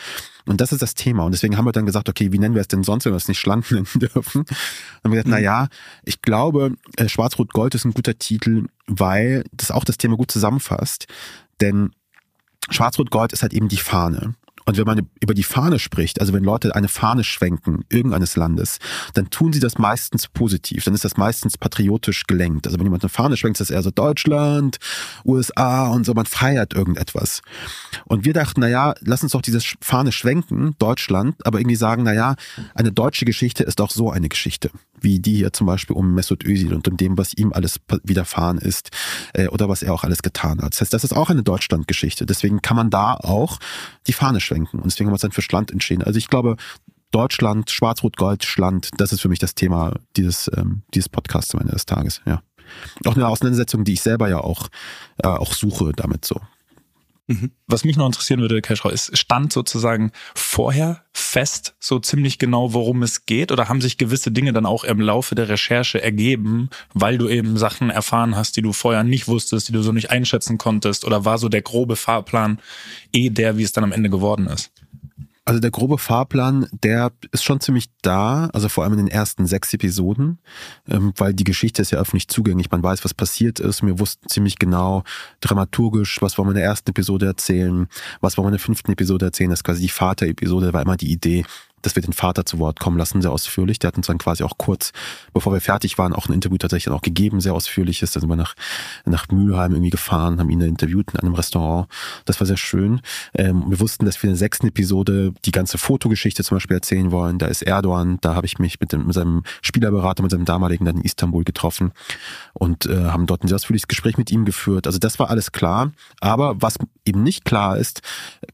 Und das ist das Thema. Und deswegen haben wir dann gesagt, okay, wie nennen wir es denn sonst, wenn wir es nicht Schland nennen dürfen? Dann haben wir gesagt, mhm. na ja, ich glaube, äh, Schwarz-Rot-Gold ist ein guter Titel, weil das auch das Thema gut zusammenfasst. Denn Schwarz-Rot-Gold ist halt eben die Fahne. Und wenn man über die Fahne spricht, also wenn Leute eine Fahne schwenken, irgendeines Landes, dann tun sie das meistens positiv. Dann ist das meistens patriotisch gelenkt. Also wenn jemand eine Fahne schwenkt, ist das eher so Deutschland, USA und so, man feiert irgendetwas. Und wir dachten, na ja, lass uns doch diese Fahne schwenken, Deutschland, aber irgendwie sagen, na ja, eine deutsche Geschichte ist auch so eine Geschichte wie die hier zum Beispiel um Mesut Özil und um dem, was ihm alles widerfahren ist äh, oder was er auch alles getan hat. Das heißt, das ist auch eine Deutschlandgeschichte. Deswegen kann man da auch die Fahne schwenken und deswegen haben wir uns dann für Schland entschieden. Also ich glaube, Deutschland, Schwarz-Rot-Gold, Schland, das ist für mich das Thema dieses, ähm, dieses Podcasts am Ende des Tages, ja. Auch eine Auseinandersetzung, die ich selber ja auch, äh, auch suche damit so. Mhm. Was mich noch interessieren würde, Cashrow, ist, stand sozusagen vorher fest so ziemlich genau, worum es geht? Oder haben sich gewisse Dinge dann auch im Laufe der Recherche ergeben, weil du eben Sachen erfahren hast, die du vorher nicht wusstest, die du so nicht einschätzen konntest? Oder war so der grobe Fahrplan eh der, wie es dann am Ende geworden ist? Also der grobe Fahrplan, der ist schon ziemlich da, also vor allem in den ersten sechs Episoden, ähm, weil die Geschichte ist ja öffentlich zugänglich. Man weiß, was passiert ist. Wir wussten ziemlich genau dramaturgisch, was wollen wir in der ersten Episode erzählen, was wollen wir in der fünften Episode erzählen. Das ist quasi die Vater-Episode, war immer die Idee, dass wir den Vater zu Wort kommen lassen, sehr ausführlich. Der hat uns dann quasi auch kurz, bevor wir fertig waren, auch ein Interview tatsächlich dann auch gegeben, sehr ausführliches. Da sind wir nach, nach Mülheim irgendwie gefahren, haben ihn interviewt in einem Restaurant. Das war sehr schön. Ähm, wir wussten, dass wir in der sechsten Episode die ganze Fotogeschichte zum Beispiel erzählen wollen. Da ist Erdogan, da habe ich mich mit, dem, mit seinem Spielerberater, mit seinem damaligen dann in Istanbul getroffen und äh, haben dort ein sehr ausführliches Gespräch mit ihm geführt. Also das war alles klar. Aber was eben nicht klar ist,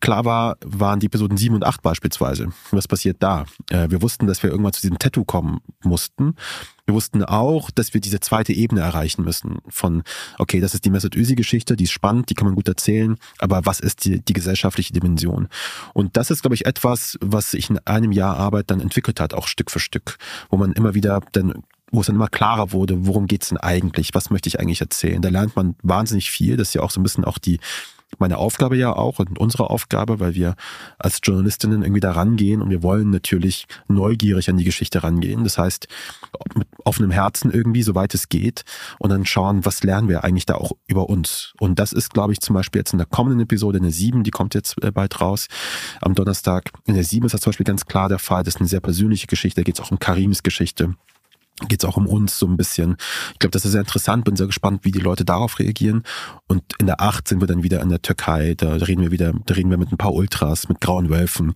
klar war, waren die Episoden sieben und acht beispielsweise. Was passiert da. Äh, wir wussten, dass wir irgendwann zu diesem Tattoo kommen mussten. Wir wussten auch, dass wir diese zweite Ebene erreichen müssen von, okay, das ist die Mesut Özil-Geschichte, die ist spannend, die kann man gut erzählen, aber was ist die, die gesellschaftliche Dimension? Und das ist, glaube ich, etwas, was sich in einem Jahr Arbeit dann entwickelt hat, auch Stück für Stück, wo man immer wieder dann wo es dann immer klarer wurde, worum geht's denn eigentlich, was möchte ich eigentlich erzählen. Da lernt man wahnsinnig viel, das ist ja auch so ein bisschen auch die meine Aufgabe ja auch und unsere Aufgabe, weil wir als Journalistinnen irgendwie da rangehen und wir wollen natürlich neugierig an die Geschichte rangehen. Das heißt, mit offenem Herzen irgendwie, soweit es geht und dann schauen, was lernen wir eigentlich da auch über uns. Und das ist, glaube ich, zum Beispiel jetzt in der kommenden Episode, in der 7, die kommt jetzt äh, bald raus, am Donnerstag. In der 7 ist das zum Beispiel ganz klar der Fall. Das ist eine sehr persönliche Geschichte, da geht es auch um Karims Geschichte geht es auch um uns so ein bisschen. Ich glaube, das ist sehr interessant, bin sehr gespannt, wie die Leute darauf reagieren. Und in der Acht sind wir dann wieder in der Türkei, da reden wir wieder, da reden wir mit ein paar Ultras, mit grauen Wölfen,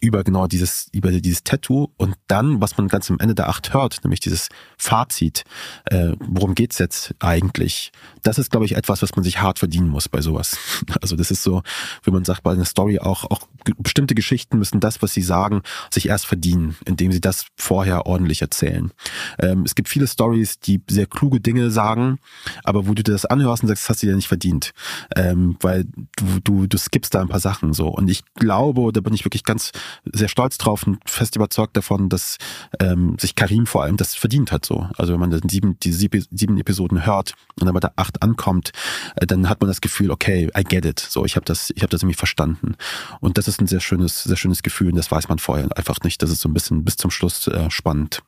über genau dieses, über dieses Tattoo. Und dann, was man ganz am Ende der Acht hört, nämlich dieses Fazit, äh, worum geht's jetzt eigentlich? Das ist, glaube ich, etwas, was man sich hart verdienen muss bei sowas. Also das ist so, wie man sagt, bei einer Story auch, auch bestimmte Geschichten müssen das, was sie sagen, sich erst verdienen, indem sie das vorher ordentlich erzählen. Ähm, es gibt viele Stories, die sehr kluge Dinge sagen, aber wo du dir das anhörst und sagst, das hast du dir nicht verdient, ähm, weil du, du, du skippst da ein paar Sachen so. Und ich glaube, da bin ich wirklich ganz sehr stolz drauf und fest überzeugt davon, dass ähm, sich Karim vor allem das verdient hat so. Also wenn man dann sieben, die sieben, Episoden hört und dann bei der acht ankommt, äh, dann hat man das Gefühl, okay, I get it. So, ich habe das, ich habe das irgendwie verstanden. Und das ist ein sehr schönes, sehr schönes Gefühl und das weiß man vorher einfach nicht. Das ist so ein bisschen bis zum Schluss äh, spannend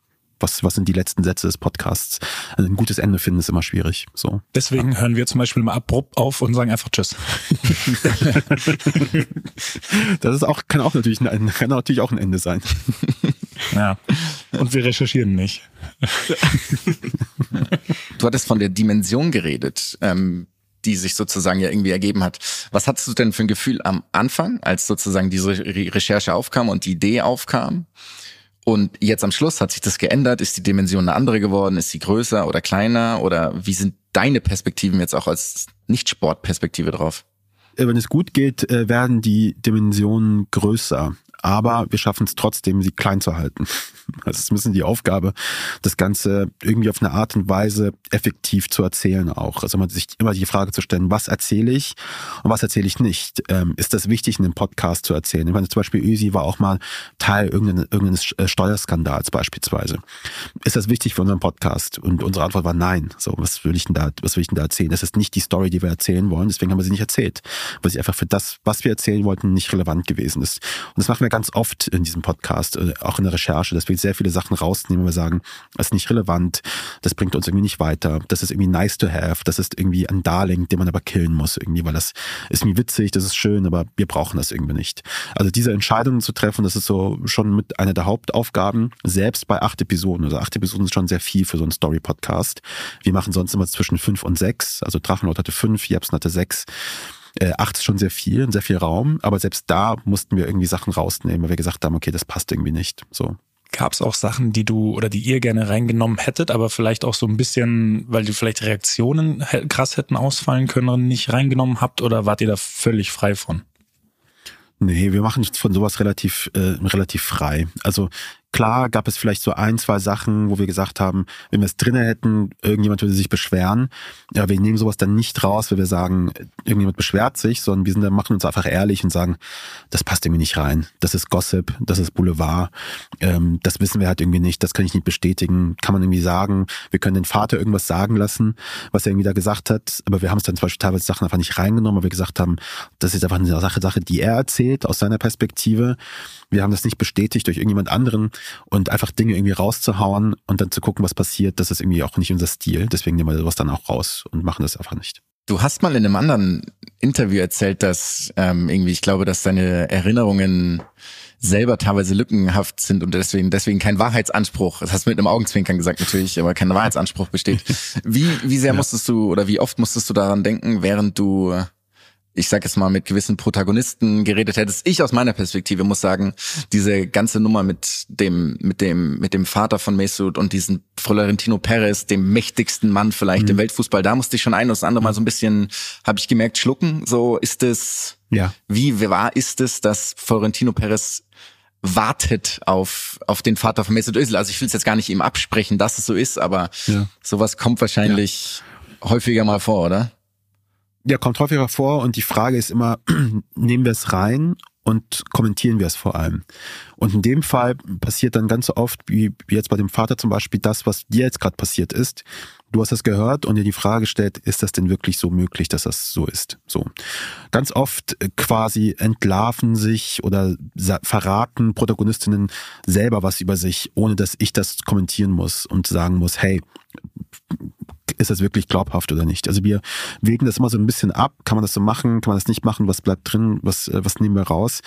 was, was sind die letzten Sätze des Podcasts? Also ein gutes Ende finden ist immer schwierig. So. Deswegen ja. hören wir zum Beispiel mal abrupt auf und sagen einfach Tschüss. das ist auch, kann auch natürlich ein, kann natürlich auch ein Ende sein. Ja. Und wir recherchieren nicht. Du hattest von der Dimension geredet. Ähm die sich sozusagen ja irgendwie ergeben hat. Was hattest du denn für ein Gefühl am Anfang, als sozusagen diese Recherche aufkam und die Idee aufkam? Und jetzt am Schluss hat sich das geändert. Ist die Dimension eine andere geworden? Ist sie größer oder kleiner? Oder wie sind deine Perspektiven jetzt auch als Nicht-Sport-Perspektive drauf? äh, wenn es gut geht, äh, werden die Dimensionen größer aber wir schaffen es trotzdem, sie klein zu halten. Also es ist ein bisschen die Aufgabe, das Ganze irgendwie auf eine Art und Weise effektiv zu erzählen auch. Also man sich immer die Frage zu stellen, was erzähle ich und was erzähle ich nicht? Ähm, ist das wichtig, in einem Podcast zu erzählen? Ich meine, zum Beispiel Ösi war auch mal Teil irgendeines, irgendeines äh, Steuerskandals beispielsweise. Ist das wichtig für unseren Podcast? Und unsere Antwort war nein. So, was will ich denn da, was will ich denn da erzählen? Das ist nicht die Story, die wir erzählen wollen, deswegen haben wir sie nicht erzählt. Weil sie einfach für das, was wir erzählen wollten, nicht relevant gewesen ist. Und das machen wir ganz oft in diesem Podcast, äh, auch in der Recherche, wir sehr viele Sachen rausnehmen, und wir sagen, das ist nicht relevant, das bringt uns irgendwie nicht weiter, das ist irgendwie nice to have, das ist irgendwie ein Darling, den man aber killen muss irgendwie, weil das ist irgendwie witzig, das ist schön, aber wir brauchen das irgendwie nicht. Also diese Entscheidungen zu treffen, das ist so schon mit einer der Hauptaufgaben, selbst bei acht Episoden. Also acht Episoden ist schon sehr viel für so einen Story-Podcast. Wir machen sonst immer zwischen fünf und sechs. Also Drachenlord hatte fünf, Jepsen hatte sechs. Äh, acht ist schon sehr viel, sehr viel Raum, aber selbst da mussten wir irgendwie Sachen rausnehmen, weil wir gesagt haben, okay, das passt irgendwie nicht. So. Gab es auch Sachen, die du oder die ihr gerne reingenommen hättet, aber vielleicht auch so ein bisschen, weil die vielleicht Reaktionen krass hätten ausfallen können, nicht reingenommen habt oder wart ihr da völlig frei von? Nee, wir machen von sowas relativ, äh, relativ frei. Also Klar gab es vielleicht so ein, zwei Sachen, wo wir gesagt haben, wenn wir es drinnen hätten, irgendjemand würde sich beschweren. Ja, wir nehmen sowas dann nicht raus, weil wir sagen, irgendjemand beschwert sich, sondern wir sind dann, machen uns einfach ehrlich und sagen, das passt irgendwie nicht rein. Das ist Gossip, das ist Boulevard. Ähm, das wissen wir halt irgendwie nicht, das kann ich nicht bestätigen. Kann man irgendwie sagen, wir können den Vater irgendwas sagen lassen, was er irgendwie da gesagt hat, aber wir haben es dann zum Beispiel teilweise Sachen einfach nicht reingenommen, weil wir gesagt haben, das ist einfach eine Sache, Sache, die er erzählt aus seiner Perspektive. Wir haben das nicht bestätigt durch irgendjemand anderen und einfach Dinge irgendwie rauszuhauen und dann zu gucken, was passiert, das ist irgendwie auch nicht unser Stil. Deswegen nehmen wir sowas dann auch raus und machen das einfach nicht. Du hast mal in einem anderen Interview erzählt, dass ähm, irgendwie, ich glaube, dass deine Erinnerungen selber teilweise lückenhaft sind und deswegen deswegen kein Wahrheitsanspruch. Das hast du mit einem Augenzwinkern gesagt natürlich, aber kein Wahrheitsanspruch besteht. Wie wie sehr ja. musstest du oder wie oft musstest du daran denken, während du ich sag jetzt mal, mit gewissen Protagonisten geredet hättest. Ich aus meiner Perspektive muss sagen, diese ganze Nummer mit dem, mit dem, mit dem Vater von Mesut und diesen Florentino Perez, dem mächtigsten Mann vielleicht mhm. im Weltfußball, da musste ich schon ein oder das andere Mal so ein bisschen, habe ich gemerkt, schlucken. So ist es, ja. wie wahr ist es, dass Florentino Perez wartet auf, auf den Vater von Mesut Özil. Also ich will es jetzt gar nicht ihm absprechen, dass es so ist, aber ja. sowas kommt wahrscheinlich ja. häufiger mal vor, oder? Ja, kommt häufiger vor und die Frage ist immer, nehmen wir es rein und kommentieren wir es vor allem. Und in dem Fall passiert dann ganz oft, wie jetzt bei dem Vater zum Beispiel, das, was dir jetzt gerade passiert ist. Du hast das gehört und dir die Frage stellt, ist das denn wirklich so möglich, dass das so ist? So. Ganz oft äh, quasi entlarven sich oder verraten Protagonistinnen selber was über sich, ohne dass ich das kommentieren muss und sagen muss, hey, ist das wirklich glaubhaft oder nicht? Also wir wägen das immer so ein bisschen ab. Kann man das so machen? Kann man das nicht machen? Was bleibt drin? Was, äh, was nehmen wir raus?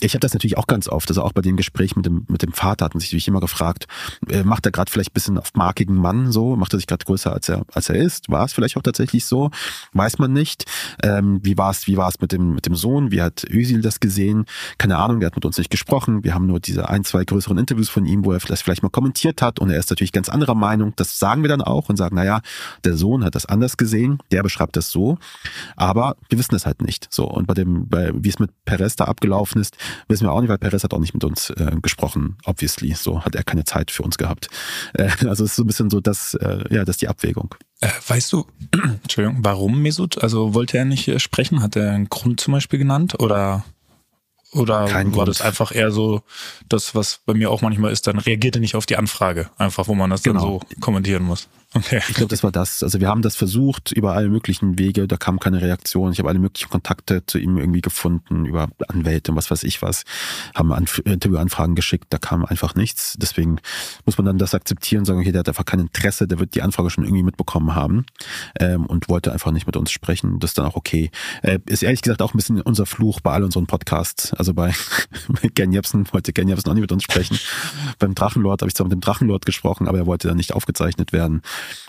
Ich habe das natürlich auch ganz oft, also auch bei dem Gespräch mit dem, mit dem Vater hat man sich natürlich immer gefragt, äh, macht er gerade vielleicht ein bisschen auf markigen Mann so? Macht er sich gerade größer, als er, als er ist? War es vielleicht auch tatsächlich so? Weiß man nicht. Ähm, wie war es wie war's mit, dem, mit dem Sohn? Wie hat Özil das gesehen? Keine Ahnung, der hat mit uns nicht gesprochen. Wir haben nur diese ein, zwei größeren Interviews von ihm, wo er vielleicht, vielleicht mal kommentiert hat und er ist natürlich ganz anderer Meinung. Das sagen wir dann auch und sagen, naja, der Sohn hat das anders gesehen, der beschreibt das so, aber wir wissen es halt nicht. So und bei dem, bei, wie es mit Perez da abgelaufen ist, wissen wir auch nicht, weil Perez hat auch nicht mit uns äh, gesprochen. Obviously, so hat er keine Zeit für uns gehabt. Äh, also es ist so ein bisschen so, dass äh, ja, das ist die Abwägung. Äh, weißt du, Entschuldigung, warum Mesut? Also wollte er nicht äh, sprechen? Hat er einen Grund zum Beispiel genannt oder? Oder Kein war Grund. das einfach eher so, das, was bei mir auch manchmal ist, dann reagiert er nicht auf die Anfrage, einfach wo man das genau. dann so kommentieren muss. Okay. Ich glaube, das war das. Also wir haben das versucht über alle möglichen Wege, da kam keine Reaktion. Ich habe alle möglichen Kontakte zu ihm irgendwie gefunden, über Anwälte und was weiß ich was, haben Anf Interviewanfragen geschickt, da kam einfach nichts. Deswegen muss man dann das akzeptieren, sagen, okay, der hat einfach kein Interesse, der wird die Anfrage schon irgendwie mitbekommen haben ähm, und wollte einfach nicht mit uns sprechen. Das ist dann auch okay. Äh, ist ehrlich gesagt auch ein bisschen unser Fluch bei all unseren Podcasts. Also bei, bei Gen Jebsen wollte Gen Jebsen auch nicht mit uns sprechen. Beim Drachenlord habe ich zwar mit dem Drachenlord gesprochen, aber er wollte dann nicht aufgezeichnet werden.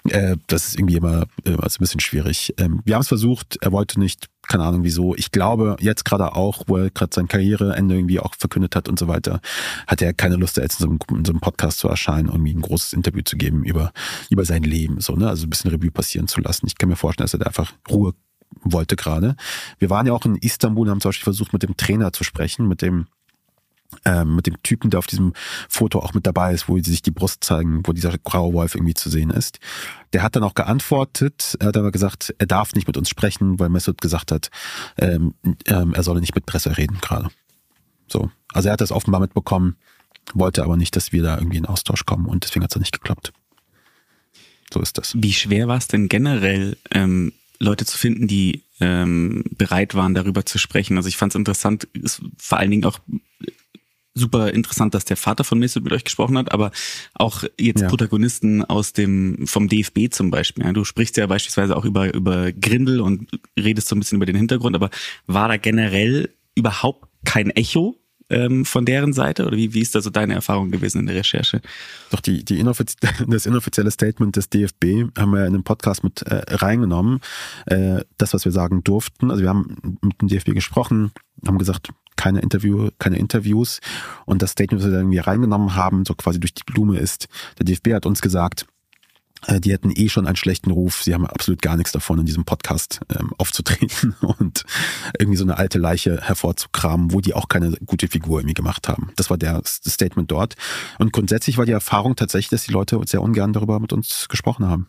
Äh, das ist irgendwie immer äh, also ein bisschen schwierig. Ähm, wir haben es versucht, er wollte nicht, keine Ahnung wieso. Ich glaube, jetzt gerade auch, wo er gerade sein Karriereende irgendwie auch verkündet hat und so weiter, hat er keine Lust, jetzt in so, einem, in so einem Podcast zu erscheinen und mir ein großes Interview zu geben über, über sein Leben. So, ne? Also ein bisschen Revue passieren zu lassen. Ich kann mir vorstellen, dass er da einfach Ruhe wollte gerade. Wir waren ja auch in Istanbul, haben zum Beispiel versucht, mit dem Trainer zu sprechen, mit dem ähm, mit dem Typen, der auf diesem Foto auch mit dabei ist, wo sie sich die Brust zeigen, wo dieser graue Wolf irgendwie zu sehen ist. Der hat dann auch geantwortet, er hat aber gesagt, er darf nicht mit uns sprechen, weil Mesut gesagt hat, ähm, ähm, er solle nicht mit Presse reden gerade. So. Also er hat das offenbar mitbekommen, wollte aber nicht, dass wir da irgendwie in Austausch kommen und deswegen hat es nicht geklappt. So ist das. Wie schwer war es denn generell, ähm, Leute zu finden, die ähm, bereit waren, darüber zu sprechen? Also ich fand es interessant, ist vor allen Dingen auch super interessant, dass der Vater von Mesut mit euch gesprochen hat, aber auch jetzt ja. Protagonisten aus dem vom DFB zum Beispiel. Du sprichst ja beispielsweise auch über über Grindel und redest so ein bisschen über den Hintergrund, aber war da generell überhaupt kein Echo ähm, von deren Seite? Oder wie, wie ist da so deine Erfahrung gewesen in der Recherche? Doch, die, die inoffiz das inoffizielle Statement des DFB haben wir in den Podcast mit äh, reingenommen. Äh, das, was wir sagen durften. Also wir haben mit dem DFB gesprochen, haben gesagt, keine Interview, keine Interviews. Und das Statement, was wir da irgendwie reingenommen haben, so quasi durch die Blume ist, der DFB hat uns gesagt, äh, die hätten eh schon einen schlechten Ruf. Sie haben absolut gar nichts davon, in diesem Podcast ähm, aufzutreten und irgendwie so eine alte Leiche hervorzukramen, wo die auch keine gute Figur irgendwie gemacht haben. Das war der Statement dort. Und grundsätzlich war die Erfahrung tatsächlich, dass die Leute sehr ungern darüber mit uns gesprochen haben.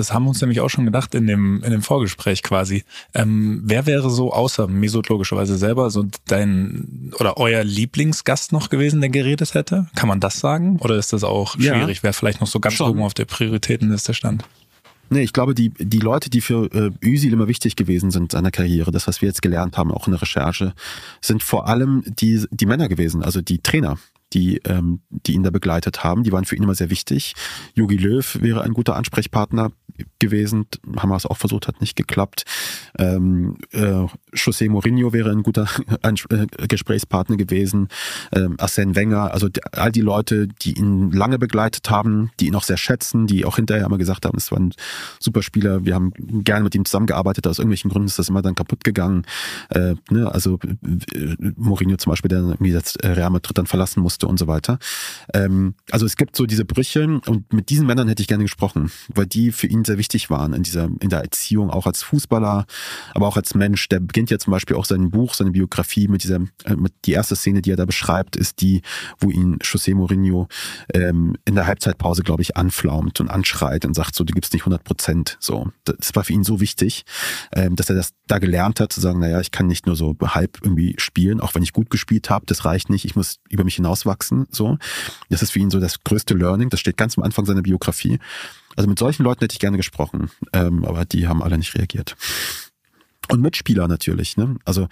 Das haben wir uns nämlich auch schon gedacht in dem, in dem Vorgespräch quasi. Ähm, wer wäre so außer Mesut logischerweise selber so dein oder euer Lieblingsgast noch gewesen, der geredet hätte? Kann man das sagen? Oder ist das auch schwierig? Ja, Wer vielleicht noch so ganz schon. oben auf der Prioritätenliste stand? Nee, ich glaube, die, die Leute, die für äh, Özil immer wichtig gewesen sind seiner Karriere, das, was wir jetzt gelernt haben, auch in der Recherche, sind vor allem die, die Männer gewesen, also die Trainer die, ähm, die ihn da begleitet haben. Die waren für ihn immer sehr wichtig. Jogi Löw wäre ein guter Ansprechpartner gewesen. Haben wir es auch versucht, hat nicht geklappt. Ähm, äh, José Mourinho wäre ein guter äh, Gesprächspartner gewesen. Ähm, Arsène Wenger, also all die Leute, die ihn lange begleitet haben, die ihn auch sehr schätzen, die auch hinterher immer gesagt haben, es war ein super Spieler, wir haben gerne mit ihm zusammengearbeitet, aus irgendwelchen Gründen ist das immer dann kaputt gegangen. Äh, ne? Also äh, Mourinho zum Beispiel, der irgendwie das Real Madrid dann verlassen musste und so weiter. Ähm, also es gibt so diese Brüche und mit diesen Männern hätte ich gerne gesprochen, weil die für ihn sehr wichtig waren in dieser, in der Erziehung, auch als Fußballer, aber auch als Mensch. Der beginnt ja zum Beispiel auch sein Buch, seine Biografie mit dieser, äh, mit die erste Szene, die er da beschreibt, ist die, wo ihn José Mourinho ähm, in der Halbzeitpause, glaube ich, anflaumt und anschreit und sagt so, du gibst nicht 100 Prozent. So, das war für ihn so wichtig, ähm, dass er das da gelernt hat, zu sagen, naja, ich kann nicht nur so halb irgendwie spielen, auch wenn ich gut gespielt habe, das reicht nicht, ich muss über mich hinauswachsen. So, das ist für ihn so das größte Learning. Das steht ganz am Anfang seiner Biografie. Also mit solchen Leuten hätte ich gerne gesprochen, ähm, aber die haben alle nicht reagiert. Und Mitspieler natürlich. Ne? Also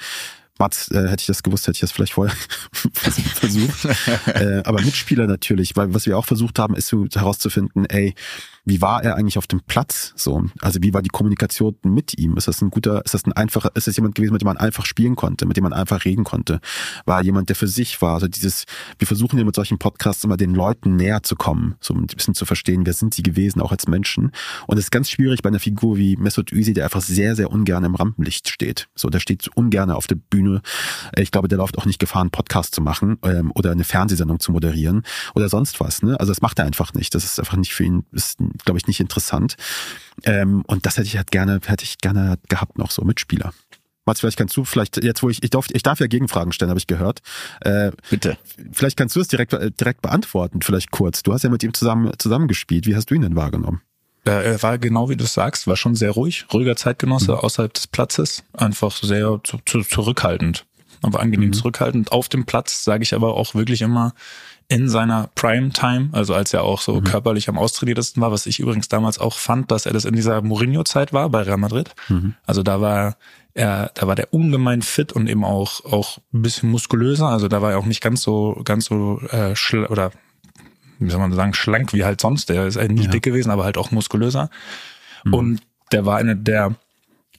Mats, äh, hätte ich das gewusst, hätte ich das vielleicht vorher versucht. äh, aber Mitspieler natürlich, weil was wir auch versucht haben, ist so herauszufinden, ey, wie war er eigentlich auf dem Platz? So, also wie war die Kommunikation mit ihm? Ist das ein guter, ist das ein einfacher, ist das jemand gewesen, mit dem man einfach spielen konnte, mit dem man einfach reden konnte? War jemand, der für sich war? Also dieses, wir versuchen ja mit solchen Podcasts immer den Leuten näher zu kommen, so ein bisschen zu verstehen, wer sind sie gewesen, auch als Menschen. Und es ist ganz schwierig bei einer Figur wie Mesut Özil, der einfach sehr, sehr ungern im Rampenlicht steht. So, der steht ungern auf der Bühne. Ich glaube, der läuft auch nicht Gefahr, einen Podcast zu machen ähm, oder eine Fernsehsendung zu moderieren oder sonst was. Ne? Also das macht er einfach nicht. Das ist einfach nicht für ihn, ist glaube ich, nicht interessant. Ähm, und das hätte ich halt gerne, hätte ich gerne gehabt noch so Mitspieler. Mats, vielleicht kannst du vielleicht jetzt, wo ich ich darf, ich darf ja Gegenfragen stellen, habe ich gehört. Äh, Bitte. Vielleicht kannst du es direkt äh, direkt beantworten, vielleicht kurz. Du hast ja mit ihm zusammen zusammengespielt. Wie hast du ihn denn wahrgenommen? Er war genau wie du sagst, war schon sehr ruhig, ruhiger Zeitgenosse mhm. außerhalb des Platzes, einfach sehr zu, zu, zurückhaltend, aber angenehm mhm. zurückhaltend. Auf dem Platz sage ich aber auch wirklich immer, in seiner Prime-Time, also als er auch so mhm. körperlich am austrainiertesten war, was ich übrigens damals auch fand, dass er das in dieser Mourinho-Zeit war bei Real Madrid. Mhm. Also da war er, da war der ungemein fit und eben auch auch ein bisschen muskulöser. Also da war er auch nicht ganz so ganz so äh, schl oder wie soll man sagen schlank wie halt sonst. Der ist halt nicht ja. dick gewesen, aber halt auch muskulöser. Mhm. Und der war einer der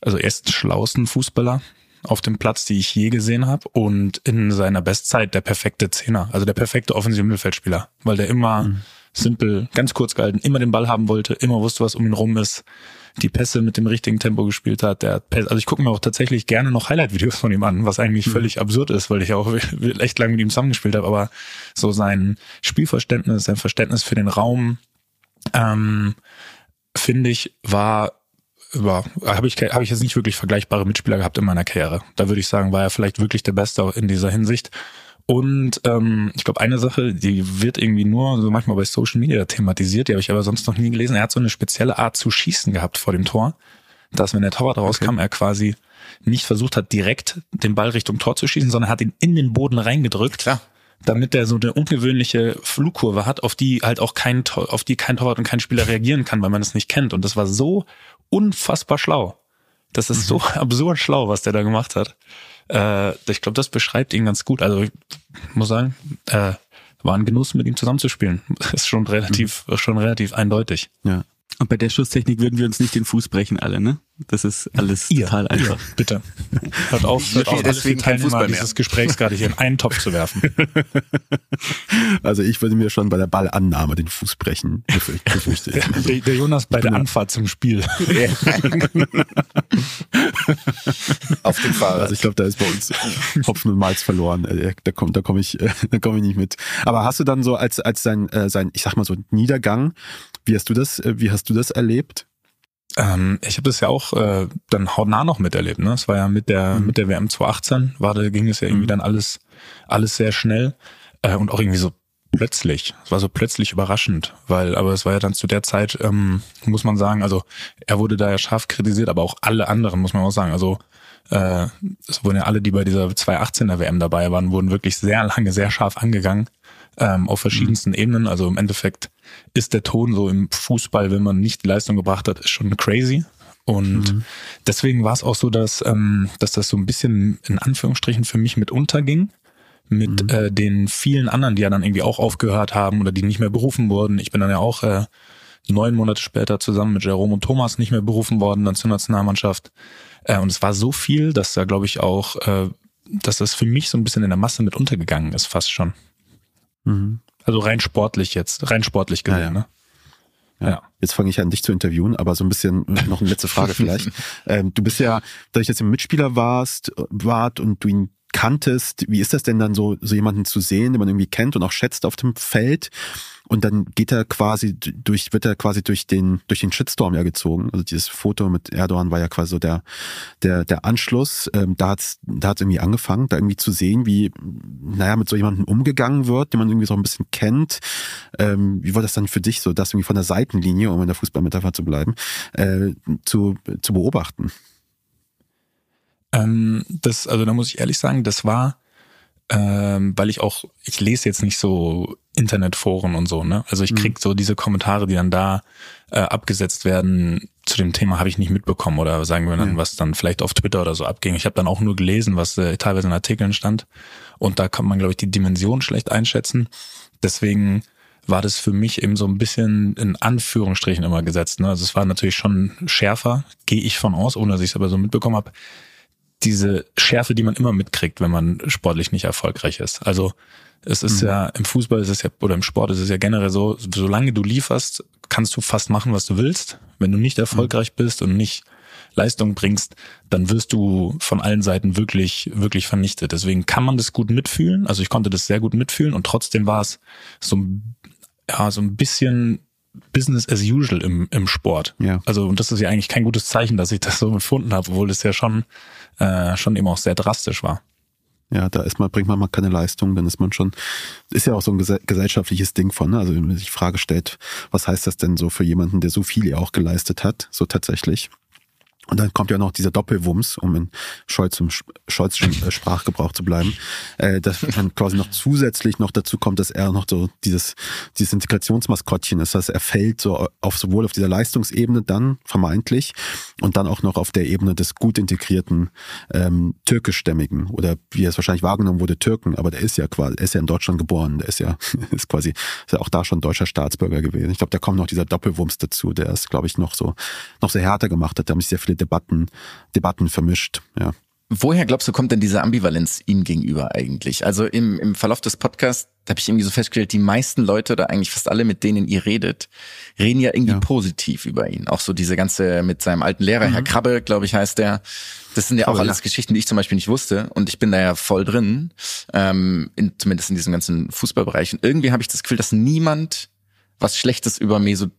also erst schlauesten Fußballer auf dem Platz, die ich je gesehen habe und in seiner Bestzeit der perfekte Zehner, also der perfekte offensive Mittelfeldspieler, weil der immer mhm. simpel, ganz kurz gehalten, immer den Ball haben wollte, immer wusste, was um ihn rum ist, die Pässe mit dem richtigen Tempo gespielt hat. Der also ich gucke mir auch tatsächlich gerne noch Highlight-Videos von ihm an, was eigentlich mhm. völlig absurd ist, weil ich auch echt lange mit ihm zusammengespielt habe, aber so sein Spielverständnis, sein Verständnis für den Raum, ähm, finde ich, war über habe ich habe ich jetzt nicht wirklich vergleichbare Mitspieler gehabt in meiner Karriere. Da würde ich sagen, war er vielleicht wirklich der Beste in dieser Hinsicht. Und ähm, ich glaube, eine Sache, die wird irgendwie nur so manchmal bei Social Media thematisiert, die habe ich aber sonst noch nie gelesen. Er hat so eine spezielle Art zu schießen gehabt vor dem Tor, dass wenn der Torwart rauskam, okay. er quasi nicht versucht hat, direkt den Ball Richtung Tor zu schießen, sondern hat ihn in den Boden reingedrückt. Klar damit er so eine ungewöhnliche Flugkurve hat, auf die halt auch kein, auf die kein Torwart und kein Spieler reagieren kann, weil man es nicht kennt. Und das war so unfassbar schlau. Das ist mhm. so absurd schlau, was der da gemacht hat. Äh, ich glaube, das beschreibt ihn ganz gut. Also ich muss sagen, äh, war ein Genuss, mit ihm zusammenzuspielen. ist schon relativ, mhm. schon relativ eindeutig. Ja. Und bei der Schusstechnik würden wir uns nicht den Fuß brechen alle, ne? Das ist alles Ihr, total einfach. Ihr, bitte. Hört auf, hört auf deswegen kein Fußball dieses Gesprächs gerade hier in einen Topf zu werfen. Also ich würde mir schon bei der Ballannahme den Fuß brechen, befürchte ich. Der, der Jonas bei der Anfahrt zum Spiel. auf dem Fahrrad. Also ich glaube, da ist bei uns Hopfen und Malz verloren. Äh, da komme da komm ich, äh, da komm ich nicht mit. Aber hast du dann so als, als sein, äh, sein, ich sag mal so Niedergang, wie hast du das, wie hast du das erlebt? Ähm, ich habe das ja auch äh, dann hautnah noch miterlebt. Ne? Es war ja mit der mhm. mit der WM 2018 war da ging es ja irgendwie mhm. dann alles alles sehr schnell äh, und auch irgendwie so plötzlich. Es war so plötzlich überraschend, weil aber es war ja dann zu der Zeit ähm, muss man sagen, also er wurde da ja scharf kritisiert, aber auch alle anderen muss man auch sagen. Also äh, es wurden ja alle, die bei dieser 2018er WM dabei waren, wurden wirklich sehr lange sehr scharf angegangen ähm, auf verschiedensten mhm. Ebenen. Also im Endeffekt ist der Ton so im Fußball, wenn man nicht Leistung gebracht hat, ist schon crazy. Und mhm. deswegen war es auch so, dass, ähm, dass das so ein bisschen in Anführungsstrichen für mich mit unterging mit mhm. äh, den vielen anderen, die ja dann irgendwie auch aufgehört haben oder die nicht mehr berufen wurden. Ich bin dann ja auch äh, neun Monate später zusammen mit Jerome und Thomas nicht mehr berufen worden dann zur Nationalmannschaft. Äh, und es war so viel, dass da glaube ich auch, äh, dass das für mich so ein bisschen in der Masse mit untergegangen ist, fast schon. Mhm. Also rein sportlich jetzt, rein sportlich gesehen, ja, ja. ne? Ja. ja. Jetzt fange ich an, dich zu interviewen, aber so ein bisschen noch eine letzte Frage vielleicht. ähm, du bist ja, dadurch, dass du Mitspieler warst, wart und du ihn kanntest, wie ist das denn dann so, so jemanden zu sehen, den man irgendwie kennt und auch schätzt auf dem Feld? Und dann geht er quasi durch, wird er quasi durch den, durch den Shitstorm ja gezogen. Also dieses Foto mit Erdogan war ja quasi so der, der, der Anschluss. Ähm, da hat's, da hat's irgendwie angefangen, da irgendwie zu sehen, wie, naja, mit so jemandem umgegangen wird, den man irgendwie so ein bisschen kennt. Ähm, wie war das dann für dich so, das irgendwie von der Seitenlinie, um in der Fußballmetapher zu bleiben, äh, zu, zu beobachten? Ähm, das, also da muss ich ehrlich sagen, das war, ähm, weil ich auch, ich lese jetzt nicht so Internetforen und so, ne? Also ich mhm. krieg so diese Kommentare, die dann da äh, abgesetzt werden, zu dem Thema habe ich nicht mitbekommen oder sagen wir dann, ja. was dann vielleicht auf Twitter oder so abging. Ich habe dann auch nur gelesen, was äh, teilweise in Artikeln stand. Und da kann man, glaube ich, die Dimension schlecht einschätzen. Deswegen war das für mich eben so ein bisschen in Anführungsstrichen immer gesetzt. Ne? Also es war natürlich schon schärfer, gehe ich von aus, ohne dass ich es aber so mitbekommen habe diese Schärfe, die man immer mitkriegt, wenn man sportlich nicht erfolgreich ist. Also es ist mhm. ja im Fußball ist es ja oder im Sport ist es ja generell so, solange du lieferst, kannst du fast machen, was du willst. Wenn du nicht erfolgreich mhm. bist und nicht Leistung bringst, dann wirst du von allen Seiten wirklich, wirklich vernichtet. Deswegen kann man das gut mitfühlen. Also ich konnte das sehr gut mitfühlen und trotzdem war es so, ja, so ein bisschen Business as usual im, im Sport. Ja. Also, und das ist ja eigentlich kein gutes Zeichen, dass ich das so empfunden habe, obwohl es ja schon, äh, schon eben auch sehr drastisch war. Ja, da ist man, bringt man mal keine Leistung, dann ist man schon, ist ja auch so ein gesellschaftliches Ding von, ne? Also wenn man sich die Frage stellt, was heißt das denn so für jemanden, der so viel ja auch geleistet hat, so tatsächlich? Und dann kommt ja noch dieser Doppelwumms, um in Scholzem Scholzschen äh, Sprachgebrauch zu bleiben, äh, dass dann quasi noch zusätzlich noch dazu kommt, dass er noch so dieses dieses Integrationsmaskottchen ist. Das heißt, er fällt so auf sowohl auf dieser Leistungsebene dann vermeintlich und dann auch noch auf der Ebene des gut integrierten ähm, türkischstämmigen oder wie es wahrscheinlich wahrgenommen wurde Türken, aber der ist ja quasi, ist ja in Deutschland geboren, der ist ja ist quasi ist ja auch da schon deutscher Staatsbürger gewesen. Ich glaube, da kommt noch dieser Doppelwumms dazu, der es, glaube ich, noch so noch sehr härter gemacht hat. Haben sich sehr viele Debatten, Debatten vermischt, ja. Woher glaubst du, kommt denn diese Ambivalenz ihm gegenüber eigentlich? Also im, im Verlauf des Podcasts habe ich irgendwie so festgestellt, die meisten Leute oder eigentlich fast alle, mit denen ihr redet, reden ja irgendwie ja. positiv über ihn. Auch so diese ganze mit seinem alten Lehrer, mhm. Herr Krabbe, glaube ich, heißt der. Das sind ja auch alles ja. Geschichten, die ich zum Beispiel nicht wusste. Und ich bin da ja voll drin, ähm, in, zumindest in diesem ganzen Fußballbereich. Und irgendwie habe ich das Gefühl, dass niemand was Schlechtes über Mesut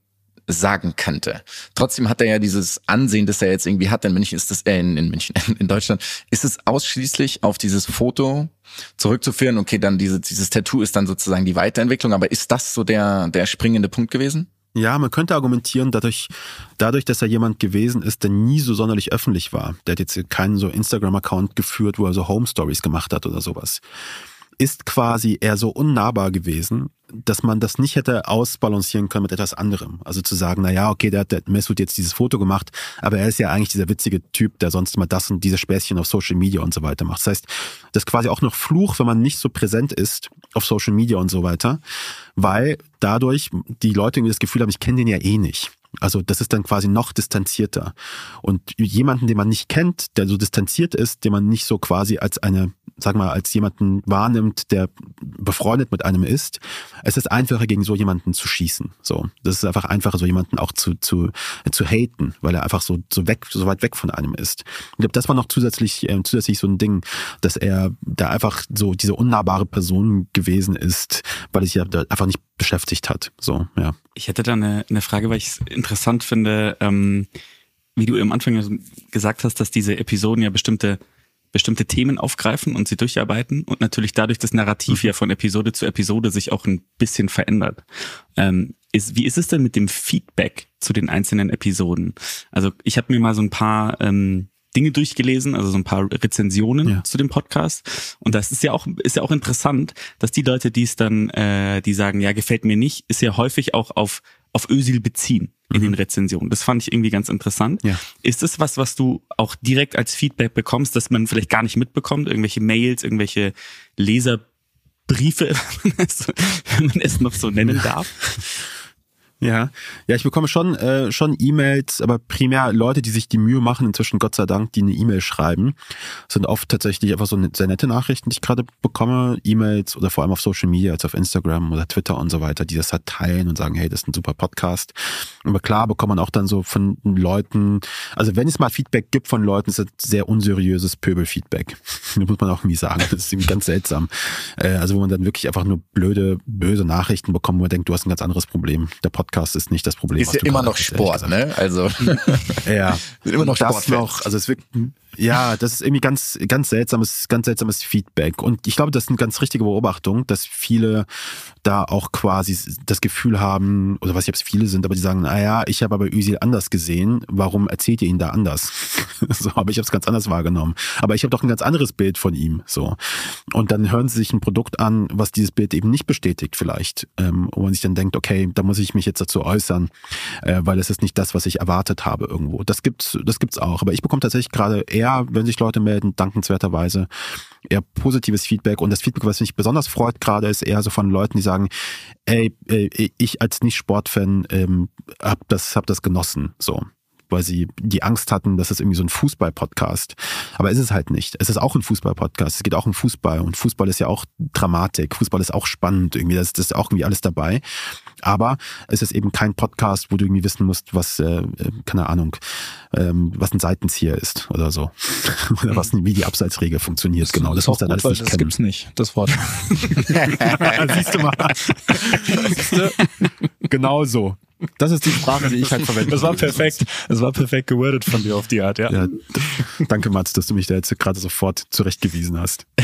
sagen könnte. Trotzdem hat er ja dieses Ansehen, das er jetzt irgendwie hat. In München ist das, äh, in, München, in Deutschland ist es ausschließlich auf dieses Foto zurückzuführen. Okay, dann diese, dieses Tattoo ist dann sozusagen die Weiterentwicklung. Aber ist das so der, der springende Punkt gewesen? Ja, man könnte argumentieren, dadurch, dadurch, dass er jemand gewesen ist, der nie so sonderlich öffentlich war. Der hat jetzt keinen so Instagram-Account geführt, wo er so Home Stories gemacht hat oder sowas ist quasi eher so unnahbar gewesen, dass man das nicht hätte ausbalancieren können mit etwas anderem. Also zu sagen, na ja, okay, der hat der Mesut jetzt dieses Foto gemacht, aber er ist ja eigentlich dieser witzige Typ, der sonst mal das und diese Späßchen auf Social Media und so weiter macht. Das heißt, das ist quasi auch noch Fluch, wenn man nicht so präsent ist auf Social Media und so weiter, weil dadurch die Leute irgendwie das Gefühl haben, ich kenne den ja eh nicht. Also das ist dann quasi noch distanzierter. Und jemanden, den man nicht kennt, der so distanziert ist, den man nicht so quasi als eine, sag mal, als jemanden wahrnimmt, der befreundet mit einem ist, es ist einfacher, gegen so jemanden zu schießen. So, das ist einfach einfacher, so jemanden auch zu zu zu haten, weil er einfach so so weg, so weit weg von einem ist. Ich glaube, das war noch zusätzlich äh, zusätzlich so ein Ding, dass er da einfach so diese unnahbare Person gewesen ist, weil es ja einfach nicht beschäftigt hat. So, ja. Ich hätte da eine, eine Frage, weil ich es interessant finde, ähm, wie du am Anfang gesagt hast, dass diese Episoden ja bestimmte bestimmte Themen aufgreifen und sie durcharbeiten und natürlich dadurch das Narrativ mhm. ja von Episode zu Episode sich auch ein bisschen verändert. Ähm, ist, wie ist es denn mit dem Feedback zu den einzelnen Episoden? Also ich habe mir mal so ein paar ähm, Dinge durchgelesen, also so ein paar Rezensionen ja. zu dem Podcast. Und das ist ja auch, ist ja auch interessant, dass die Leute, die es dann, äh, die sagen, ja, gefällt mir nicht, ist ja häufig auch auf, auf Ösil beziehen in mhm. den Rezensionen. Das fand ich irgendwie ganz interessant. Ja. Ist das was, was du auch direkt als Feedback bekommst, dass man vielleicht gar nicht mitbekommt? Irgendwelche Mails, irgendwelche Leserbriefe, wenn man es noch so nennen darf? Ja, ja, ich bekomme schon äh, schon E-Mails, aber primär Leute, die sich die Mühe machen, inzwischen Gott sei Dank, die eine E-Mail schreiben, sind oft tatsächlich einfach so ne, sehr nette Nachrichten, die ich gerade bekomme, E-Mails oder vor allem auf Social Media, als auf Instagram oder Twitter und so weiter, die das halt teilen und sagen, hey, das ist ein super Podcast. Aber klar bekommt man auch dann so von Leuten, also wenn es mal Feedback gibt von Leuten, ist das sehr unseriöses Pöbelfeedback. das muss man auch irgendwie sagen. Das ist irgendwie ganz seltsam. Äh, also wo man dann wirklich einfach nur blöde, böse Nachrichten bekommt, wo man denkt, du hast ein ganz anderes Problem. Der Podcast Podcast ist nicht das Problem. Ist ja immer noch Sport, ne? Also ja, immer noch Sport. Noch, also es wird ja, das ist irgendwie ganz, ganz seltsames, ganz seltsames Feedback. Und ich glaube, das ist eine ganz richtige Beobachtung, dass viele da auch quasi das Gefühl haben, oder was jetzt viele sind, aber die sagen, naja, ich habe aber Özil anders gesehen, warum erzählt ihr ihn da anders? so, aber ich habe es ganz anders wahrgenommen. Aber ich habe doch ein ganz anderes Bild von ihm. So. Und dann hören sie sich ein Produkt an, was dieses Bild eben nicht bestätigt, vielleicht. Ähm, wo man sich dann denkt, okay, da muss ich mich jetzt dazu äußern, äh, weil es ist nicht das, was ich erwartet habe irgendwo. Das gibt's, das gibt's auch. Aber ich bekomme tatsächlich gerade eher eher, wenn sich Leute melden, dankenswerterweise eher positives Feedback. Und das Feedback, was mich besonders freut gerade, ist eher so von Leuten, die sagen, ey, ich als Nicht-Sportfan ähm, hab das, hab das genossen. So weil sie die Angst hatten, dass es irgendwie so ein Fußball-Podcast. Aber ist es halt nicht. Es ist auch ein Fußball-Podcast. Es geht auch um Fußball und Fußball ist ja auch Dramatik. Fußball ist auch spannend. Irgendwie, das, das ist auch irgendwie alles dabei. Aber es ist eben kein Podcast, wo du irgendwie wissen musst, was, äh, äh keine Ahnung, ähm, was ein Seitenzieher ist oder so. oder was, wie die Abseitsregel funktioniert. Das genau, das, muss dann alles nicht das kennen. gibt's nicht, das Wort. Siehst du mal. Siehst du? Genau so. Das ist die Sprache, die ich halt verwende. Das war perfekt. Das war perfekt gewordet von dir auf die Art, ja. ja danke, Mats, dass du mich da jetzt gerade sofort zurechtgewiesen hast.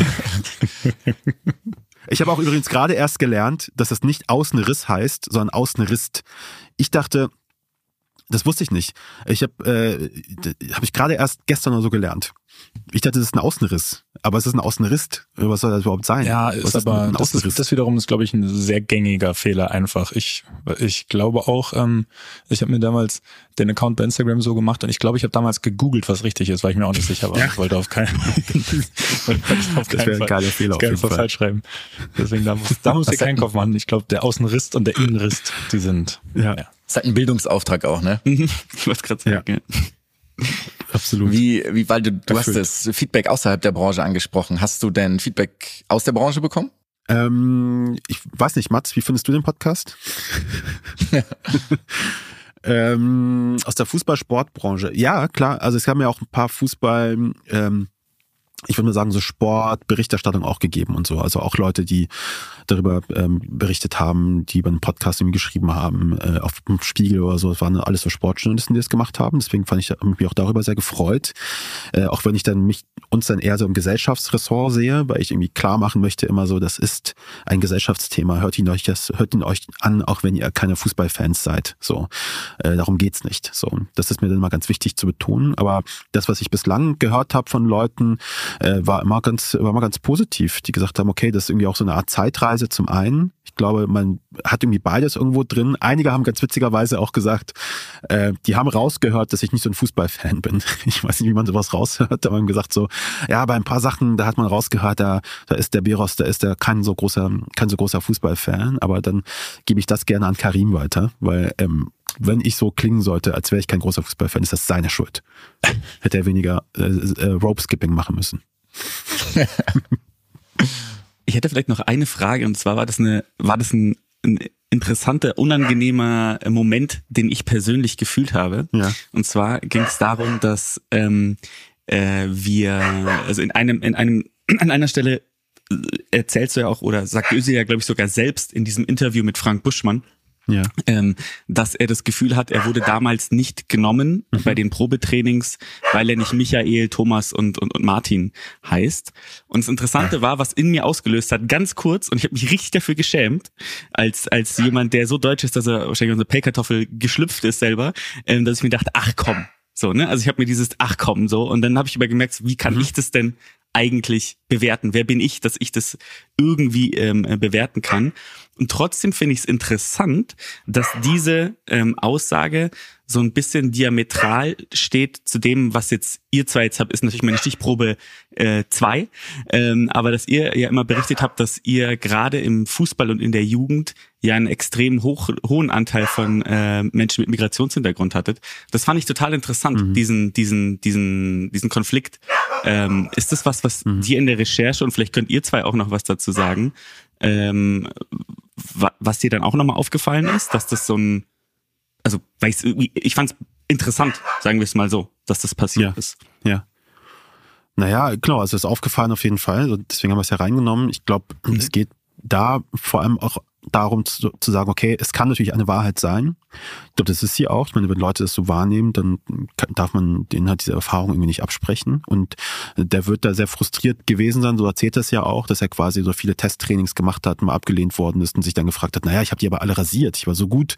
Ich habe auch übrigens gerade erst gelernt, dass das nicht Außenriss heißt, sondern Außenrist. Ich dachte, das wusste ich nicht. Ich habe äh, hab ich gerade erst gestern oder so gelernt. Ich dachte, das ist ein Außenriss, aber es ist ein Außenriss. Was soll das überhaupt sein? Ja, ist ist aber das, ist, das wiederum ist, glaube ich, ein sehr gängiger Fehler einfach. Ich, ich glaube auch, ähm, ich habe mir damals den Account bei Instagram so gemacht und ich glaube, ich habe damals gegoogelt, was richtig ist, weil ich mir auch nicht sicher war. Ja. Ich wollte auf keinen, wollte auf keinen Fall, ein Fehler auf jeden Fall falsch schreiben. Deswegen da muss, da muss ihr keinen Kopf machen. Ich glaube, der Außenriss und der Innenriss, die sind. Ja. ja. Das ist halt ein Bildungsauftrag auch, ne? ich wollte gerade sagen. Ja. Absolut. Wie, wie, weil du, du hast das Feedback außerhalb der Branche angesprochen. Hast du denn Feedback aus der Branche bekommen? Ähm, ich weiß nicht, Mats, wie findest du den Podcast? ähm, aus der Fußball-Sportbranche. Ja, klar. Also es haben ja auch ein paar Fußball, ähm, ich würde mal sagen, so Sportberichterstattung auch gegeben und so. Also auch Leute, die darüber ähm, berichtet haben, die über einen Podcast irgendwie geschrieben haben, äh, auf dem Spiegel oder so. Es waren alles so Sportjournalisten, die das gemacht haben. Deswegen fand ich mich auch darüber sehr gefreut. Äh, auch wenn ich dann mich uns dann eher so im Gesellschaftsressort sehe, weil ich irgendwie klar machen möchte, immer so, das ist ein Gesellschaftsthema. Hört ihn euch das, hört ihn euch an, auch wenn ihr keine Fußballfans seid. So, äh, darum geht's nicht. So, das ist mir dann mal ganz wichtig zu betonen. Aber das, was ich bislang gehört habe von Leuten, äh, war immer ganz, war immer ganz positiv, die gesagt haben, okay, das ist irgendwie auch so eine Art Zeitreise zum einen. Ich glaube, man hat irgendwie beides irgendwo drin. Einige haben ganz witzigerweise auch gesagt, äh, die haben rausgehört, dass ich nicht so ein Fußballfan bin. Ich weiß nicht, wie man sowas raushört, aber haben gesagt so, ja, bei ein paar Sachen, da hat man rausgehört, da, da ist der Biros, da ist der kein so großer, kein so großer Fußballfan, aber dann gebe ich das gerne an Karim weiter, weil ähm, wenn ich so klingen sollte, als wäre ich kein großer Fußballfan, ist das seine Schuld. Hätte er weniger äh, äh, Rope Skipping machen müssen. ich hätte vielleicht noch eine Frage und zwar war das eine, war das ein, ein interessanter, unangenehmer Moment, den ich persönlich gefühlt habe. Ja. Und zwar ging es darum, dass ähm, äh, wir, also in einem, in einem, an einer Stelle äh, erzählst du ja auch oder sagt Ösi ja, glaube ich, sogar selbst in diesem Interview mit Frank Buschmann, Ja. ähm, dass er das Gefühl hat, er wurde damals nicht genommen Mhm. bei den Probetrainings, weil er nicht Michael, Thomas und, und, und Martin heißt. Und das Interessante war, was in mir ausgelöst hat, ganz kurz, und ich habe mich richtig dafür geschämt, als, als jemand, der so deutsch ist, dass er wahrscheinlich unsere Pellkartoffel geschlüpft ist selber, ähm, dass ich mir dachte, ach komm. So, ne? Also ich habe mir dieses Ach komm so und dann habe ich aber gemerkt, wie kann ich das denn eigentlich bewerten? Wer bin ich, dass ich das irgendwie ähm, äh, bewerten kann? Und trotzdem finde ich es interessant, dass diese ähm, Aussage so ein bisschen diametral steht zu dem, was jetzt ihr zwei jetzt habt, ist natürlich meine Stichprobe äh, zwei, ähm, aber dass ihr ja immer berichtet habt, dass ihr gerade im Fußball und in der Jugend ja einen extrem hoch, hohen Anteil von äh, Menschen mit Migrationshintergrund hattet. Das fand ich total interessant, diesen, diesen, diesen, diesen Konflikt. Ähm, ist das was, was dir in der Recherche und vielleicht könnt ihr zwei auch noch was dazu sagen, ähm, wa was dir dann auch nochmal aufgefallen ist, dass das so ein, also irgendwie, ich fand es interessant, sagen wir es mal so, dass das passiert Ja. ist. Ja. Naja, genau, also ist aufgefallen auf jeden Fall. Deswegen haben wir es ja reingenommen. Ich glaube, es geht da vor allem auch darum zu, zu sagen, okay, es kann natürlich eine Wahrheit sein. Ich glaube, das ist sie auch. Ich meine, wenn Leute das so wahrnehmen, dann darf man denen halt diese Erfahrung irgendwie nicht absprechen. Und der wird da sehr frustriert gewesen sein, so erzählt er es ja auch, dass er quasi so viele Testtrainings gemacht hat, mal abgelehnt worden ist und sich dann gefragt hat, naja, ich habe die aber alle rasiert, ich war so gut.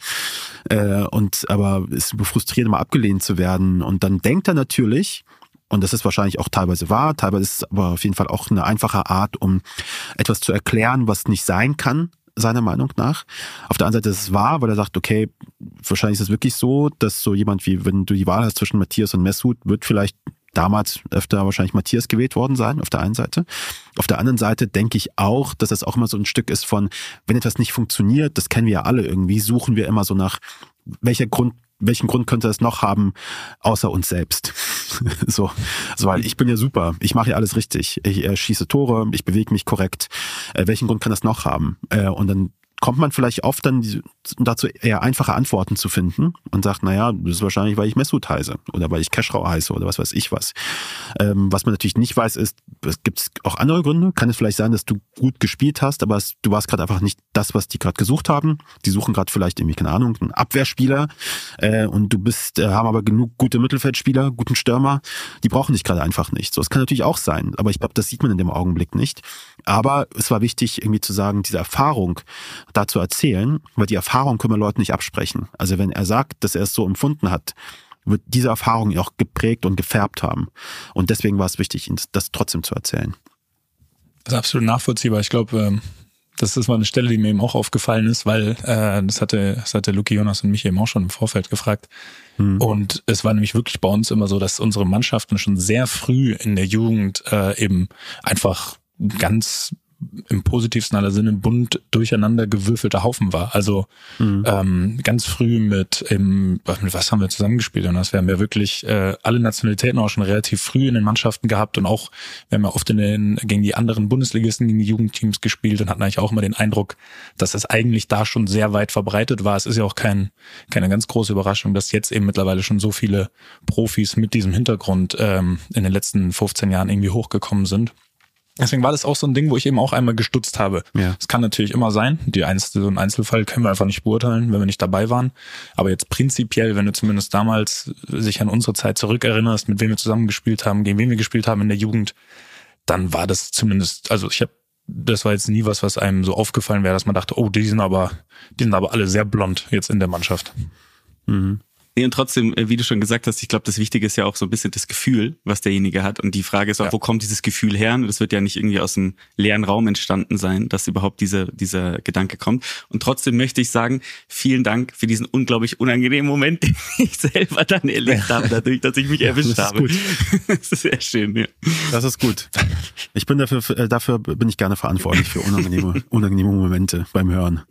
Äh, und aber es ist frustrierend, mal abgelehnt zu werden. Und dann denkt er natürlich, und das ist wahrscheinlich auch teilweise wahr, teilweise ist es aber auf jeden Fall auch eine einfache Art, um etwas zu erklären, was nicht sein kann, seiner Meinung nach. Auf der anderen Seite ist es wahr, weil er sagt, okay, wahrscheinlich ist es wirklich so, dass so jemand wie, wenn du die Wahl hast zwischen Matthias und Mesut, wird vielleicht damals öfter wahrscheinlich Matthias gewählt worden sein, auf der einen Seite. Auf der anderen Seite denke ich auch, dass das auch immer so ein Stück ist von, wenn etwas nicht funktioniert, das kennen wir ja alle irgendwie, suchen wir immer so nach, welcher Grund welchen Grund könnte es noch haben, außer uns selbst? so, also, weil ich bin ja super, ich mache ja alles richtig. Ich äh, schieße Tore, ich bewege mich korrekt. Äh, welchen Grund kann das noch haben? Äh, und dann kommt man vielleicht oft dann dazu eher einfache Antworten zu finden und sagt, naja, das ist wahrscheinlich, weil ich Messut heiße oder weil ich Keschrau heiße oder was weiß ich was. Ähm, was man natürlich nicht weiß, ist, es gibt auch andere Gründe. Kann es vielleicht sein, dass du gut gespielt hast, aber es, du warst gerade einfach nicht das, was die gerade gesucht haben. Die suchen gerade vielleicht irgendwie, keine Ahnung, einen Abwehrspieler äh, und du bist, äh, haben aber genug gute Mittelfeldspieler, guten Stürmer. Die brauchen dich gerade einfach nicht. So, es kann natürlich auch sein, aber ich glaube, das sieht man in dem Augenblick nicht. Aber es war wichtig, irgendwie zu sagen, diese Erfahrung da zu erzählen, weil die Erfahrung können wir Leuten nicht absprechen. Also wenn er sagt, dass er es so empfunden hat, wird diese Erfahrung auch geprägt und gefärbt haben. Und deswegen war es wichtig, ihn das trotzdem zu erzählen. Das ist absolut nachvollziehbar. Ich glaube, ähm, das ist mal eine Stelle, die mir eben auch aufgefallen ist, weil äh, das hatte, das hatte Luki Jonas und mich eben auch schon im Vorfeld gefragt. Und es war nämlich wirklich bei uns immer so, dass unsere Mannschaften schon sehr früh in der Jugend äh, eben einfach ganz im positivsten aller Sinne bunt durcheinander gewürfelter Haufen war. Also mhm. ähm, ganz früh mit, im, mit was haben wir zusammengespielt? Und das wir haben ja wirklich äh, alle Nationalitäten auch schon relativ früh in den Mannschaften gehabt und auch, wir haben ja oft in den, gegen die anderen Bundesligisten, gegen die Jugendteams gespielt und hatten eigentlich auch immer den Eindruck, dass das eigentlich da schon sehr weit verbreitet war. Es ist ja auch kein, keine ganz große Überraschung, dass jetzt eben mittlerweile schon so viele Profis mit diesem Hintergrund ähm, in den letzten 15 Jahren irgendwie hochgekommen sind. Deswegen war das auch so ein Ding, wo ich eben auch einmal gestutzt habe. Ja. Es kann natürlich immer sein. Die Einzel so ein Einzelfall können wir einfach nicht beurteilen, wenn wir nicht dabei waren. Aber jetzt prinzipiell, wenn du zumindest damals sich an unsere Zeit zurückerinnerst, mit wem wir zusammengespielt haben, gegen wen wir gespielt haben in der Jugend, dann war das zumindest, also ich habe das war jetzt nie was, was einem so aufgefallen wäre, dass man dachte, oh, die sind aber, die sind aber alle sehr blond jetzt in der Mannschaft. Mhm. Nee, und trotzdem, äh, wie du schon gesagt hast, ich glaube, das Wichtige ist ja auch so ein bisschen das Gefühl, was derjenige hat. Und die Frage ist auch, ja. wo kommt dieses Gefühl her? Und das wird ja nicht irgendwie aus einem leeren Raum entstanden sein, dass überhaupt dieser, dieser Gedanke kommt. Und trotzdem möchte ich sagen, vielen Dank für diesen unglaublich unangenehmen Moment, den ich selber dann erlebt habe, dadurch, dass ich mich erwischt das habe. Gut. das ist sehr schön, ja. Das ist gut. Ich bin dafür, äh, dafür bin ich gerne verantwortlich für unangenehme, unangenehme Momente beim Hören.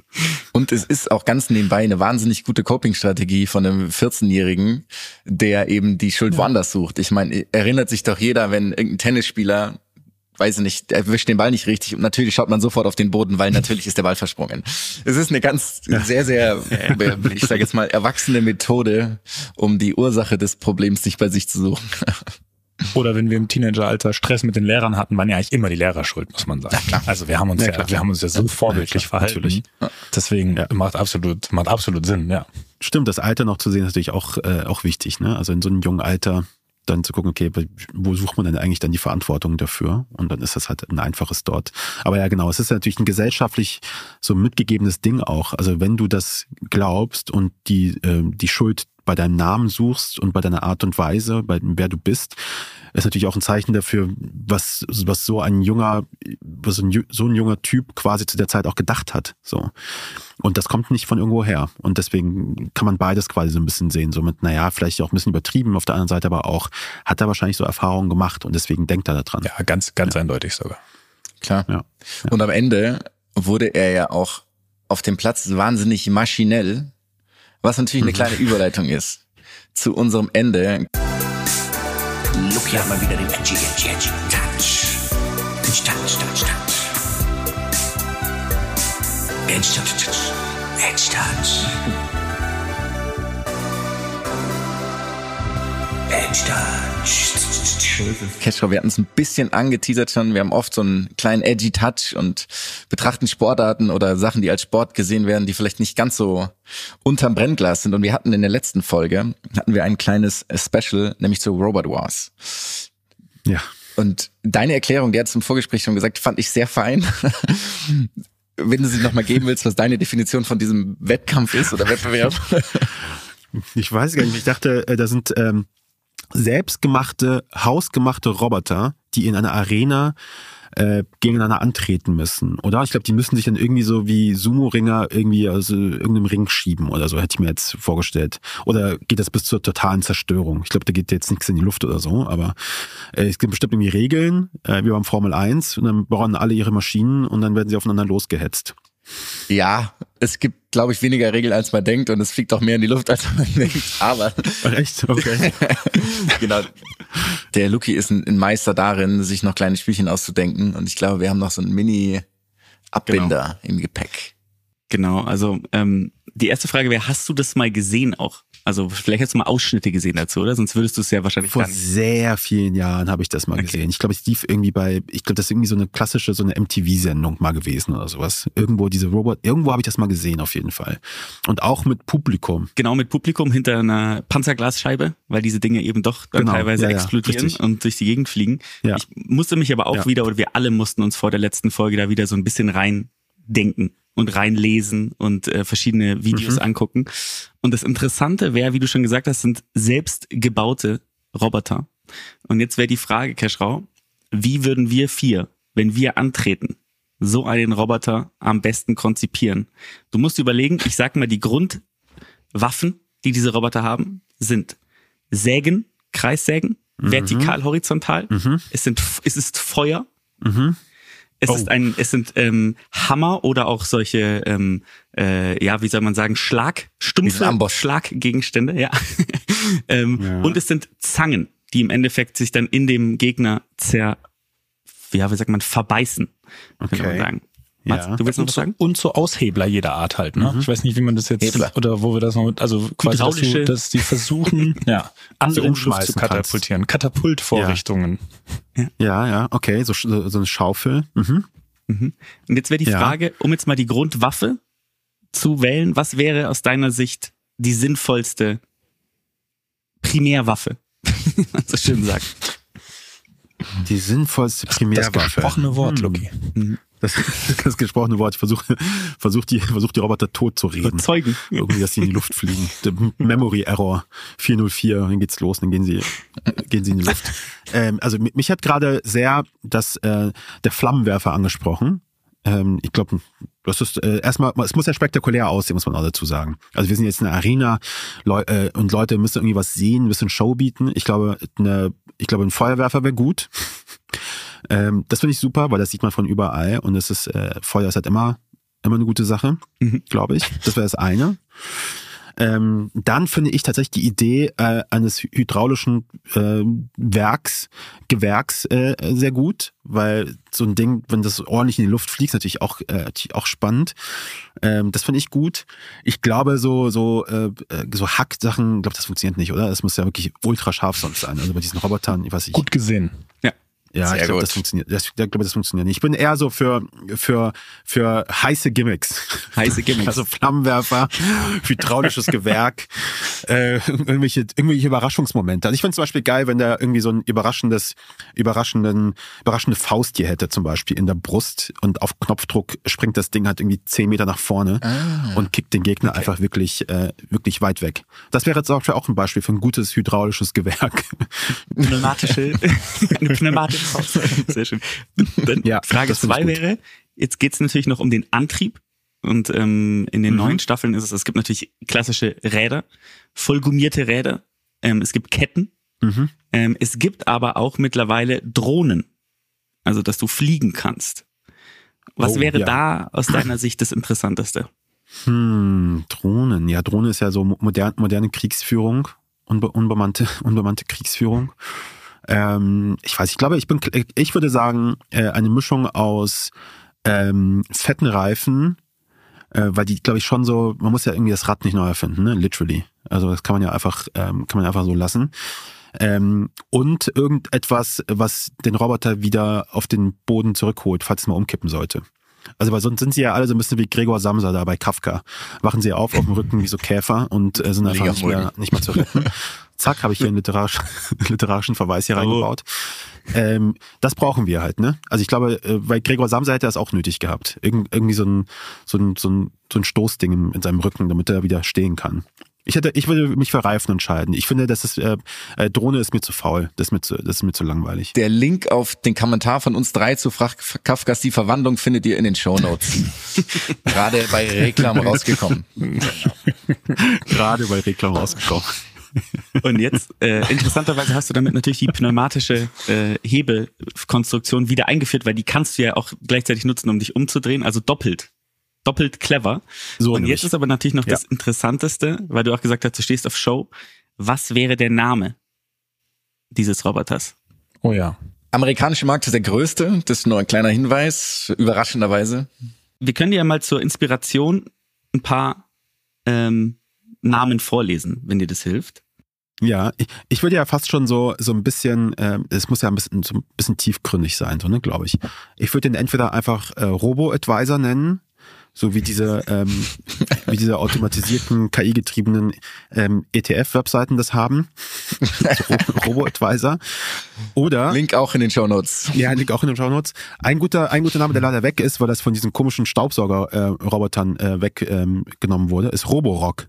Und es ist auch ganz nebenbei eine wahnsinnig gute Coping-Strategie von einem 14 14-Jährigen, der eben die Schuld ja. woanders sucht. Ich meine, erinnert sich doch jeder, wenn irgendein Tennisspieler weiß ich nicht, er wischt den Ball nicht richtig und natürlich schaut man sofort auf den Boden, weil natürlich ist der Ball versprungen. Es ist eine ganz sehr, sehr, ich sage jetzt mal, erwachsene Methode, um die Ursache des Problems nicht bei sich zu suchen. Oder wenn wir im Teenageralter Stress mit den Lehrern hatten, waren ja eigentlich immer die Lehrer schuld, muss man sagen. Ja, also wir haben uns ja, ja wir haben uns ja so vorbildlich ja, verhalten. Natürlich. Deswegen macht absolut, macht absolut Sinn, ja. Stimmt, das Alter noch zu sehen ist natürlich auch, äh, auch wichtig, ne? Also in so einem jungen Alter dann zu gucken, okay, wo sucht man denn eigentlich dann die Verantwortung dafür? Und dann ist das halt ein einfaches dort. Aber ja, genau, es ist natürlich ein gesellschaftlich so mitgegebenes Ding auch. Also wenn du das glaubst und die, äh, die Schuld bei deinem Namen suchst und bei deiner Art und Weise, bei wer du bist, ist natürlich auch ein Zeichen dafür, was, was so ein junger, was ein, so ein junger Typ quasi zu der Zeit auch gedacht hat. So. Und das kommt nicht von irgendwo her. Und deswegen kann man beides quasi so ein bisschen sehen. So mit, naja, vielleicht auch ein bisschen übertrieben, auf der anderen Seite aber auch, hat er wahrscheinlich so Erfahrungen gemacht und deswegen denkt er daran. Ja, ganz, ganz ja. eindeutig sogar. Klar. Ja. ja. Und am Ende wurde er ja auch auf dem Platz wahnsinnig maschinell was natürlich eine mhm. kleine Überleitung ist zu unserem Ende. Lucky hat mal wieder den Edgy, Edgy, Edgy Touch. Touch, Touch, Touch, Touch. Edge Touch, Touch. Edge Touch. Edge Touch. Cashrow, wir hatten es ein bisschen angeteasert schon. Wir haben oft so einen kleinen edgy Touch und betrachten Sportarten oder Sachen, die als Sport gesehen werden, die vielleicht nicht ganz so unterm Brennglas sind. Und wir hatten in der letzten Folge, hatten wir ein kleines Special, nämlich zu Robot Wars. Ja. Und deine Erklärung, der hat zum Vorgespräch schon gesagt, fand ich sehr fein. Wenn du sie nochmal geben willst, was deine Definition von diesem Wettkampf ist oder Wettbewerb. Ich weiß gar nicht. Ich dachte, äh, da sind ähm, selbstgemachte, hausgemachte Roboter, die in einer Arena äh, gegeneinander antreten müssen, oder? Ich glaube, die müssen sich dann irgendwie so wie Sumo-Ringer irgendwie aus also irgendeinem Ring schieben oder so, hätte ich mir jetzt vorgestellt. Oder geht das bis zur totalen Zerstörung? Ich glaube, da geht jetzt nichts in die Luft oder so, aber äh, es gibt bestimmt irgendwie Regeln, äh, wie beim Formel 1, und dann bauen alle ihre Maschinen und dann werden sie aufeinander losgehetzt. Ja, es gibt, glaube ich, weniger Regeln, als man denkt und es fliegt auch mehr in die Luft, als man denkt. Aber. Echt? Okay. genau. Der Luki ist ein, Meister darin, sich noch kleine Spielchen auszudenken und ich glaube, wir haben noch so einen Mini-Abbinder genau. im Gepäck. Genau, also ähm, die erste Frage wäre, hast du das mal gesehen auch? Also vielleicht hast du mal Ausschnitte gesehen dazu, oder? Sonst würdest du es ja wahrscheinlich Vor sehr vielen Jahren habe ich das mal okay. gesehen. Ich glaube, es lief irgendwie bei, ich glaube, das ist irgendwie so eine klassische, so eine MTV-Sendung mal gewesen oder sowas. Irgendwo diese Robot, irgendwo habe ich das mal gesehen auf jeden Fall. Und auch mit Publikum. Genau, mit Publikum hinter einer Panzerglasscheibe, weil diese Dinge eben doch dann genau. teilweise ja, ja, explodieren richtig. und durch die Gegend fliegen. Ja. Ich musste mich aber auch wieder, oder wir alle mussten uns vor der letzten Folge da wieder so ein bisschen rein denken und reinlesen und äh, verschiedene Videos mhm. angucken. Und das Interessante wäre, wie du schon gesagt hast, sind selbstgebaute Roboter. Und jetzt wäre die Frage, Keschrau, wie würden wir vier, wenn wir antreten, so einen Roboter am besten konzipieren? Du musst überlegen, ich sag mal, die Grundwaffen, die diese Roboter haben, sind Sägen, Kreissägen, mhm. vertikal, horizontal. Mhm. Es sind, es ist Feuer. Mhm. Es Oh. ist ein, es sind ähm, Hammer oder auch solche, ähm, äh, ja, wie soll man sagen, Schlag, stumpfe. Schlaggegenstände, ja. ähm, Ja. Und es sind Zangen, die im Endeffekt sich dann in dem Gegner zer, ja, wie sagt man, verbeißen, könnte man Okay. sagen. Mats, Ja. du willst noch Und was so, sagen? und so Aushebler jeder Art halt, ne? Ich weiß nicht, wie man das jetzt Hebler. oder wo wir das noch, also quasi, dass, du, dass die versuchen, ja, andere Luft zu umschmeißen kannst. katapultieren. Katapultvorrichtungen. Ja, ja, okay, so, so so eine Schaufel. Mhm. Und jetzt wäre die Ja. Frage, um jetzt mal die Grundwaffe zu wählen, was wäre aus deiner Sicht die sinnvollste Primärwaffe? wie man so schön sagt. Die sinnvollste Das Primärwaffe. gesprochene Wort, Hm. Lucky. Das, das gesprochene Wort. Ich versuche versuch die, versuch die Roboter tot zu reden. Überzeugen. Irgendwie, dass sie in die Luft fliegen. Der Memory Error 404, dann geht's los, dann gehen sie, gehen sie in die Luft. Ähm, also mi- mich hat gerade sehr das, äh, der Flammenwerfer angesprochen. Ähm, ich glaube, das ist äh, erstmal, es muss ja spektakulär aussehen, muss man auch dazu sagen. Also wir sind jetzt in einer Arena Leu äh, und Leute müssen irgendwie was sehen, ein bisschen Show bieten. Ich glaube, eine, ich glaube, ein Feuerwerfer wäre gut. Ähm, das finde ich super, weil das sieht man von überall und es ist, äh, Feuer ist halt immer, immer eine gute Sache, Mhm. glaube ich. Das wäre das eine. Ähm, dann finde ich tatsächlich die Idee äh, eines hydraulischen äh, Werks, Gewerks äh, sehr gut, weil so ein Ding, wenn das ordentlich in die Luft fliegt, ist natürlich auch, äh, auch spannend. Ähm, das finde ich gut. Ich glaube, so, so, äh, äh, so Hacksachen, ich glaube, das funktioniert nicht, oder? Das muss ja wirklich ultra scharf sonst sein. Also bei diesen Robotern, ich weiß nicht. Gut gesehen. Ja, Sehr ich glaube, das funktioniert. Das, ich glaube, das funktioniert nicht. Ich bin eher so für, für, für heiße Gimmicks. Heiße Gimmicks. Also Flammenwerfer, hydraulisches Gewerk, äh, irgendwelche, irgendwelche Überraschungsmomente. Also ich finde zum Beispiel geil, wenn der irgendwie so ein überraschendes, überraschenden, überraschende Faust hier hätte, zum Beispiel in der Brust und auf Knopfdruck springt das Ding halt irgendwie zehn Meter nach vorne und kickt den Gegner einfach wirklich, äh, wirklich weit weg. Das wäre jetzt auch auch ein Beispiel für ein gutes hydraulisches Gewerk. pneumatische, eine pneumatische. Sehr schön. Dann Ja, Frage zwei wäre, jetzt geht es natürlich noch um den Antrieb. Und ähm, in den Mhm. neuen Staffeln ist es, es gibt natürlich klassische Räder, vollgummierte Räder, ähm, es gibt Ketten, Mhm. ähm, es gibt aber auch mittlerweile Drohnen, also dass du fliegen kannst. Was Oh, wäre ja. da aus deiner Sicht das Interessanteste? Hm, Drohnen. Ja, Drohne ist ja so mo- modern, moderne Kriegsführung, unbe unbemannte, unbemannte Kriegsführung. Ähm, ich weiß, ich glaube, ich bin, ich würde sagen, äh, eine Mischung aus ähm, fetten Reifen, äh, weil die, glaube ich, schon so, man muss ja irgendwie das Rad nicht neu erfinden, ne? Literally. Also das kann man ja einfach, ähm, kann man einfach so lassen. Ähm, und irgendetwas, was den Roboter wieder auf den Boden zurückholt, falls es mal umkippen sollte. Also weil sonst sind sie ja alle so ein bisschen wie Gregor Samsa da bei Kafka. Wachen sie auf auf dem Rücken wie so Käfer und äh, sind einfach nicht mehr, nicht mehr zu retten. Zack, habe ich hier einen literarisch, literarischen Verweis hier reingebaut. Ähm, das brauchen wir halt, ne? Also ich glaube, äh, bei Gregor Samsa hätte er es auch nötig gehabt. Irgend, irgendwie so ein, so ein, so ein, so ein Stoßding in, in seinem Rücken, damit er wieder stehen kann. Ich hätte, ich würde mich für Reifen entscheiden. Ich finde, das ist, äh, äh, Drohne ist mir zu faul. Das ist mir zu, das ist mir zu langweilig. Der Link auf den Kommentar von uns drei zu Frach Kafkas Die Verwandlung findet ihr in den Shownotes. Gerade bei Reklam rausgekommen. Gerade bei Reklam rausgekommen. Und jetzt, äh, interessanterweise hast du damit natürlich die pneumatische äh, Hebelkonstruktion wieder eingeführt, weil die kannst du ja auch gleichzeitig nutzen, um dich umzudrehen, also doppelt. Doppelt clever. So Und nämlich. jetzt ist aber natürlich noch Ja. das Interessanteste, weil du auch gesagt hast, du stehst auf Show. Was wäre der Name dieses Roboters? Oh ja. Amerikanische Markt ist der größte. Das ist nur ein kleiner Hinweis. Überraschenderweise. Wir können dir ja mal zur Inspiration ein paar ähm, Namen vorlesen, wenn dir das hilft. Ja, ich, ich würde ja fast schon so so ein bisschen, ähm, es muss ja ein bisschen so ein bisschen tiefgründig sein, so ne, glaube ich. Ich würde den entweder einfach äh, Robo-Advisor nennen, so wie diese ähm, wie diese automatisierten KI-getriebenen ähm, ETF-Webseiten das haben, also Ro- Robo-Advisor. Oder Link auch in den Shownotes. ja, liegt auch in den Shownotes. Ein guter, ein guter Name, der leider weg ist, weil das von diesen komischen Staubsauger-Robotern äh, weggenommen ähm, wurde, ist Roborock.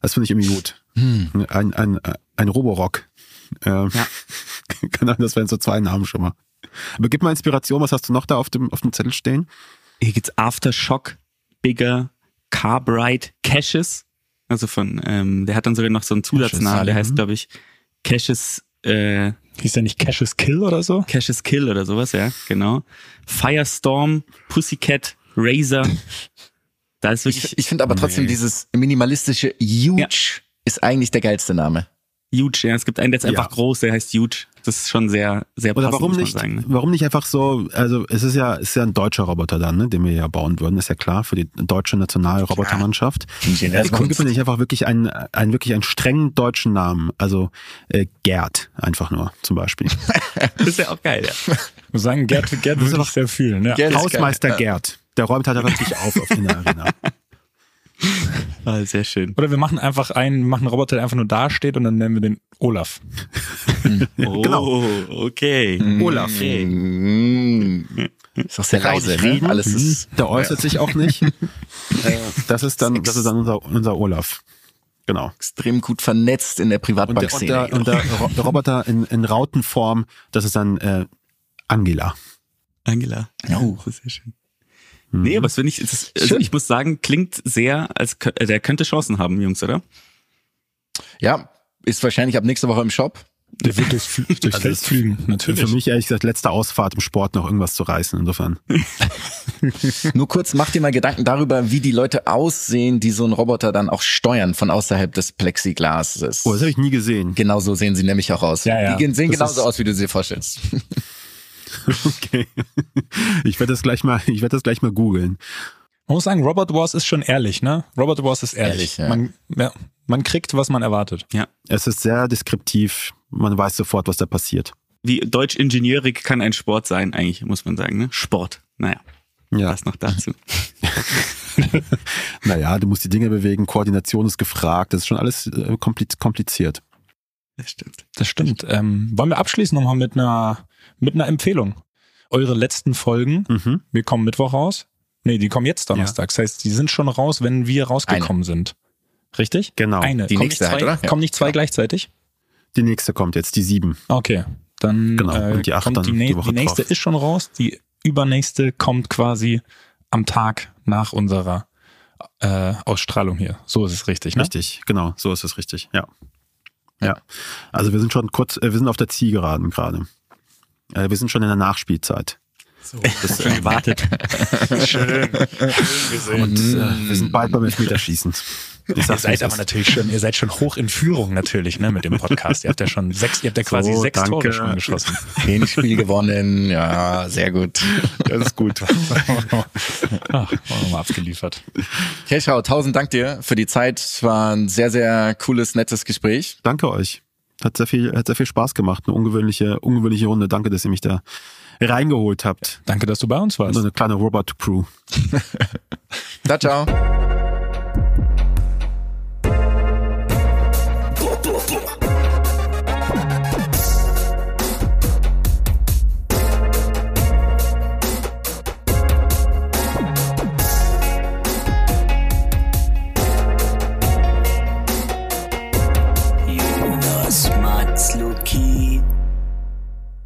Das finde ich irgendwie gut. Ein, ein, ein Roborock. Ähm, Ja. Genau, das wären so zwei Namen schon mal. Aber gib mal Inspiration, was hast du noch da auf dem, auf dem Zettel stehen? Hier gibt's Aftershock, Bigger, Carbright, Caches. Also von, ähm, der hat dann sogar noch so einen Zusatznamen, der Caches, heißt, glaube ich, Caches äh, Hieß der nicht Cassius Kill oder so? Cassius Kill oder sowas, ja, genau. Firestorm, Pussycat, Razor. Da ist wirklich Ich, ich finde aber trotzdem dieses minimalistische Huge Ja. ist eigentlich der geilste Name. Huge, ja. Es gibt einen, der ist einfach Ja. groß, der heißt Huge. Das ist schon sehr, sehr Oder passend, warum nicht, sagen. Ne? warum nicht einfach so, also es ist ja, es ist ja ein deutscher Roboter dann, ne, den wir ja bauen würden, ist ja klar, für die deutsche Nationalrobotermannschaft. Warum gibt man nicht einfach wirklich einen, einen, wirklich einen strengen deutschen Namen? Also äh, Gerd einfach nur zum Beispiel. Das ist ja auch geil, ja. Ich muss sagen, Gerd, Gerd würde ich sehr fühlen. Ja. Gerd ist Hausmeister geil. Gerd. Der räumt halt wirklich auf auf in der Arena. Ah, sehr schön. Oder wir machen einfach einen, machen einen Roboter, der einfach nur da steht und dann nennen wir den Olaf. Oh, Genau. okay. Olaf. Okay. Mm. Ist doch sehr leise, ne? Alles ist. Der äußert sich auch nicht. Das ist dann, das ist dann unser, unser Olaf. Genau. extrem gut vernetzt in der Und der, und Privatbankszene. der, und der, Ro- der Roboter in, in Rautenform, das ist dann äh, Angela. Angela. Oh. Das ist sehr schön. Nee, aber das finde ich, das ist, also Schön. ich muss sagen, klingt sehr, als äh, der könnte Chancen haben, Jungs, oder? ja, ist wahrscheinlich ab nächster Woche im Shop. Der wird durchs, Fl- durchs Also Feld es- fliegen, natürlich. Für mich ehrlich gesagt letzte Ausfahrt im Sport noch irgendwas zu reißen. Insofern. Nur kurz, mach dir mal Gedanken darüber, wie die Leute aussehen, die so einen Roboter dann auch steuern von außerhalb des Plexiglases. Oh, das habe ich nie gesehen. Genau so sehen sie nämlich auch aus. Ja, ja. Die gehen- sehen Das genauso aus, wie du sie dir vorstellst. Okay. Ich werde das gleich mal, ich werde das gleich mal googeln. Man muss sagen, Robot Wars ist schon ehrlich, ne? Robot Wars ist ehrlich. Ehrlich, ja. man, ja, man kriegt, was man erwartet. Ja. Es ist sehr deskriptiv. Man weiß sofort, was da passiert. Wie Deutsch-Ingenieurig kann ein Sport sein, eigentlich, muss man sagen, ne? Sport. Naja, Ja. das noch dazu. Naja, du musst die Dinge bewegen, Koordination ist gefragt. Das ist schon alles äh, kompliz- kompliziert. Das stimmt. Das stimmt. Ähm, wollen wir abschließen nochmal mit einer, mit einer Empfehlung? Eure letzten Folgen, Mhm. wir kommen Mittwoch raus. Nee, die kommen jetzt Donnerstag. Das heißt, die sind schon raus, wenn wir rausgekommen sind. Richtig? Genau. Eine. Die kommen nächste nicht halt, zwei, oder? Ja. Kommen nicht zwei gleichzeitig? Die nächste kommt jetzt, die sieben. Okay. Dann Genau, äh, und die acht dann die, die Woche die nächste drauf. ist schon raus. Die übernächste kommt quasi am Tag nach unserer äh, Ausstrahlung hier. So ist es richtig, ne? Richtig, genau, so ist es richtig, ja. Ja. Also wir sind schon kurz, äh, wir sind auf der Zielgeraden gerade. Äh, wir sind schon in der Nachspielzeit. Das schon gewartet. Und äh, wir sind bald beim Elfmeterschießen. Ich Ihr sag's, seid aber natürlich schon, ihr seid schon hoch in Führung natürlich, ne, mit dem Podcast. ihr habt ja schon sechs, ihr habt ja quasi So, sechs danke. Tore schon geschossen. Hinspiel gewonnen, ja, sehr gut. Das ist gut. Ach, mal abgeliefert. Keschau, tausend Dank dir für die Zeit. Es war ein sehr, sehr cooles, nettes Gespräch. Danke euch. Hat sehr viel, hat sehr viel Spaß gemacht. Eine ungewöhnliche, ungewöhnliche Runde. Danke, dass ihr mich da reingeholt habt. Danke, dass du bei uns warst. So eine kleine Robot-Crew. Ciao, ciao.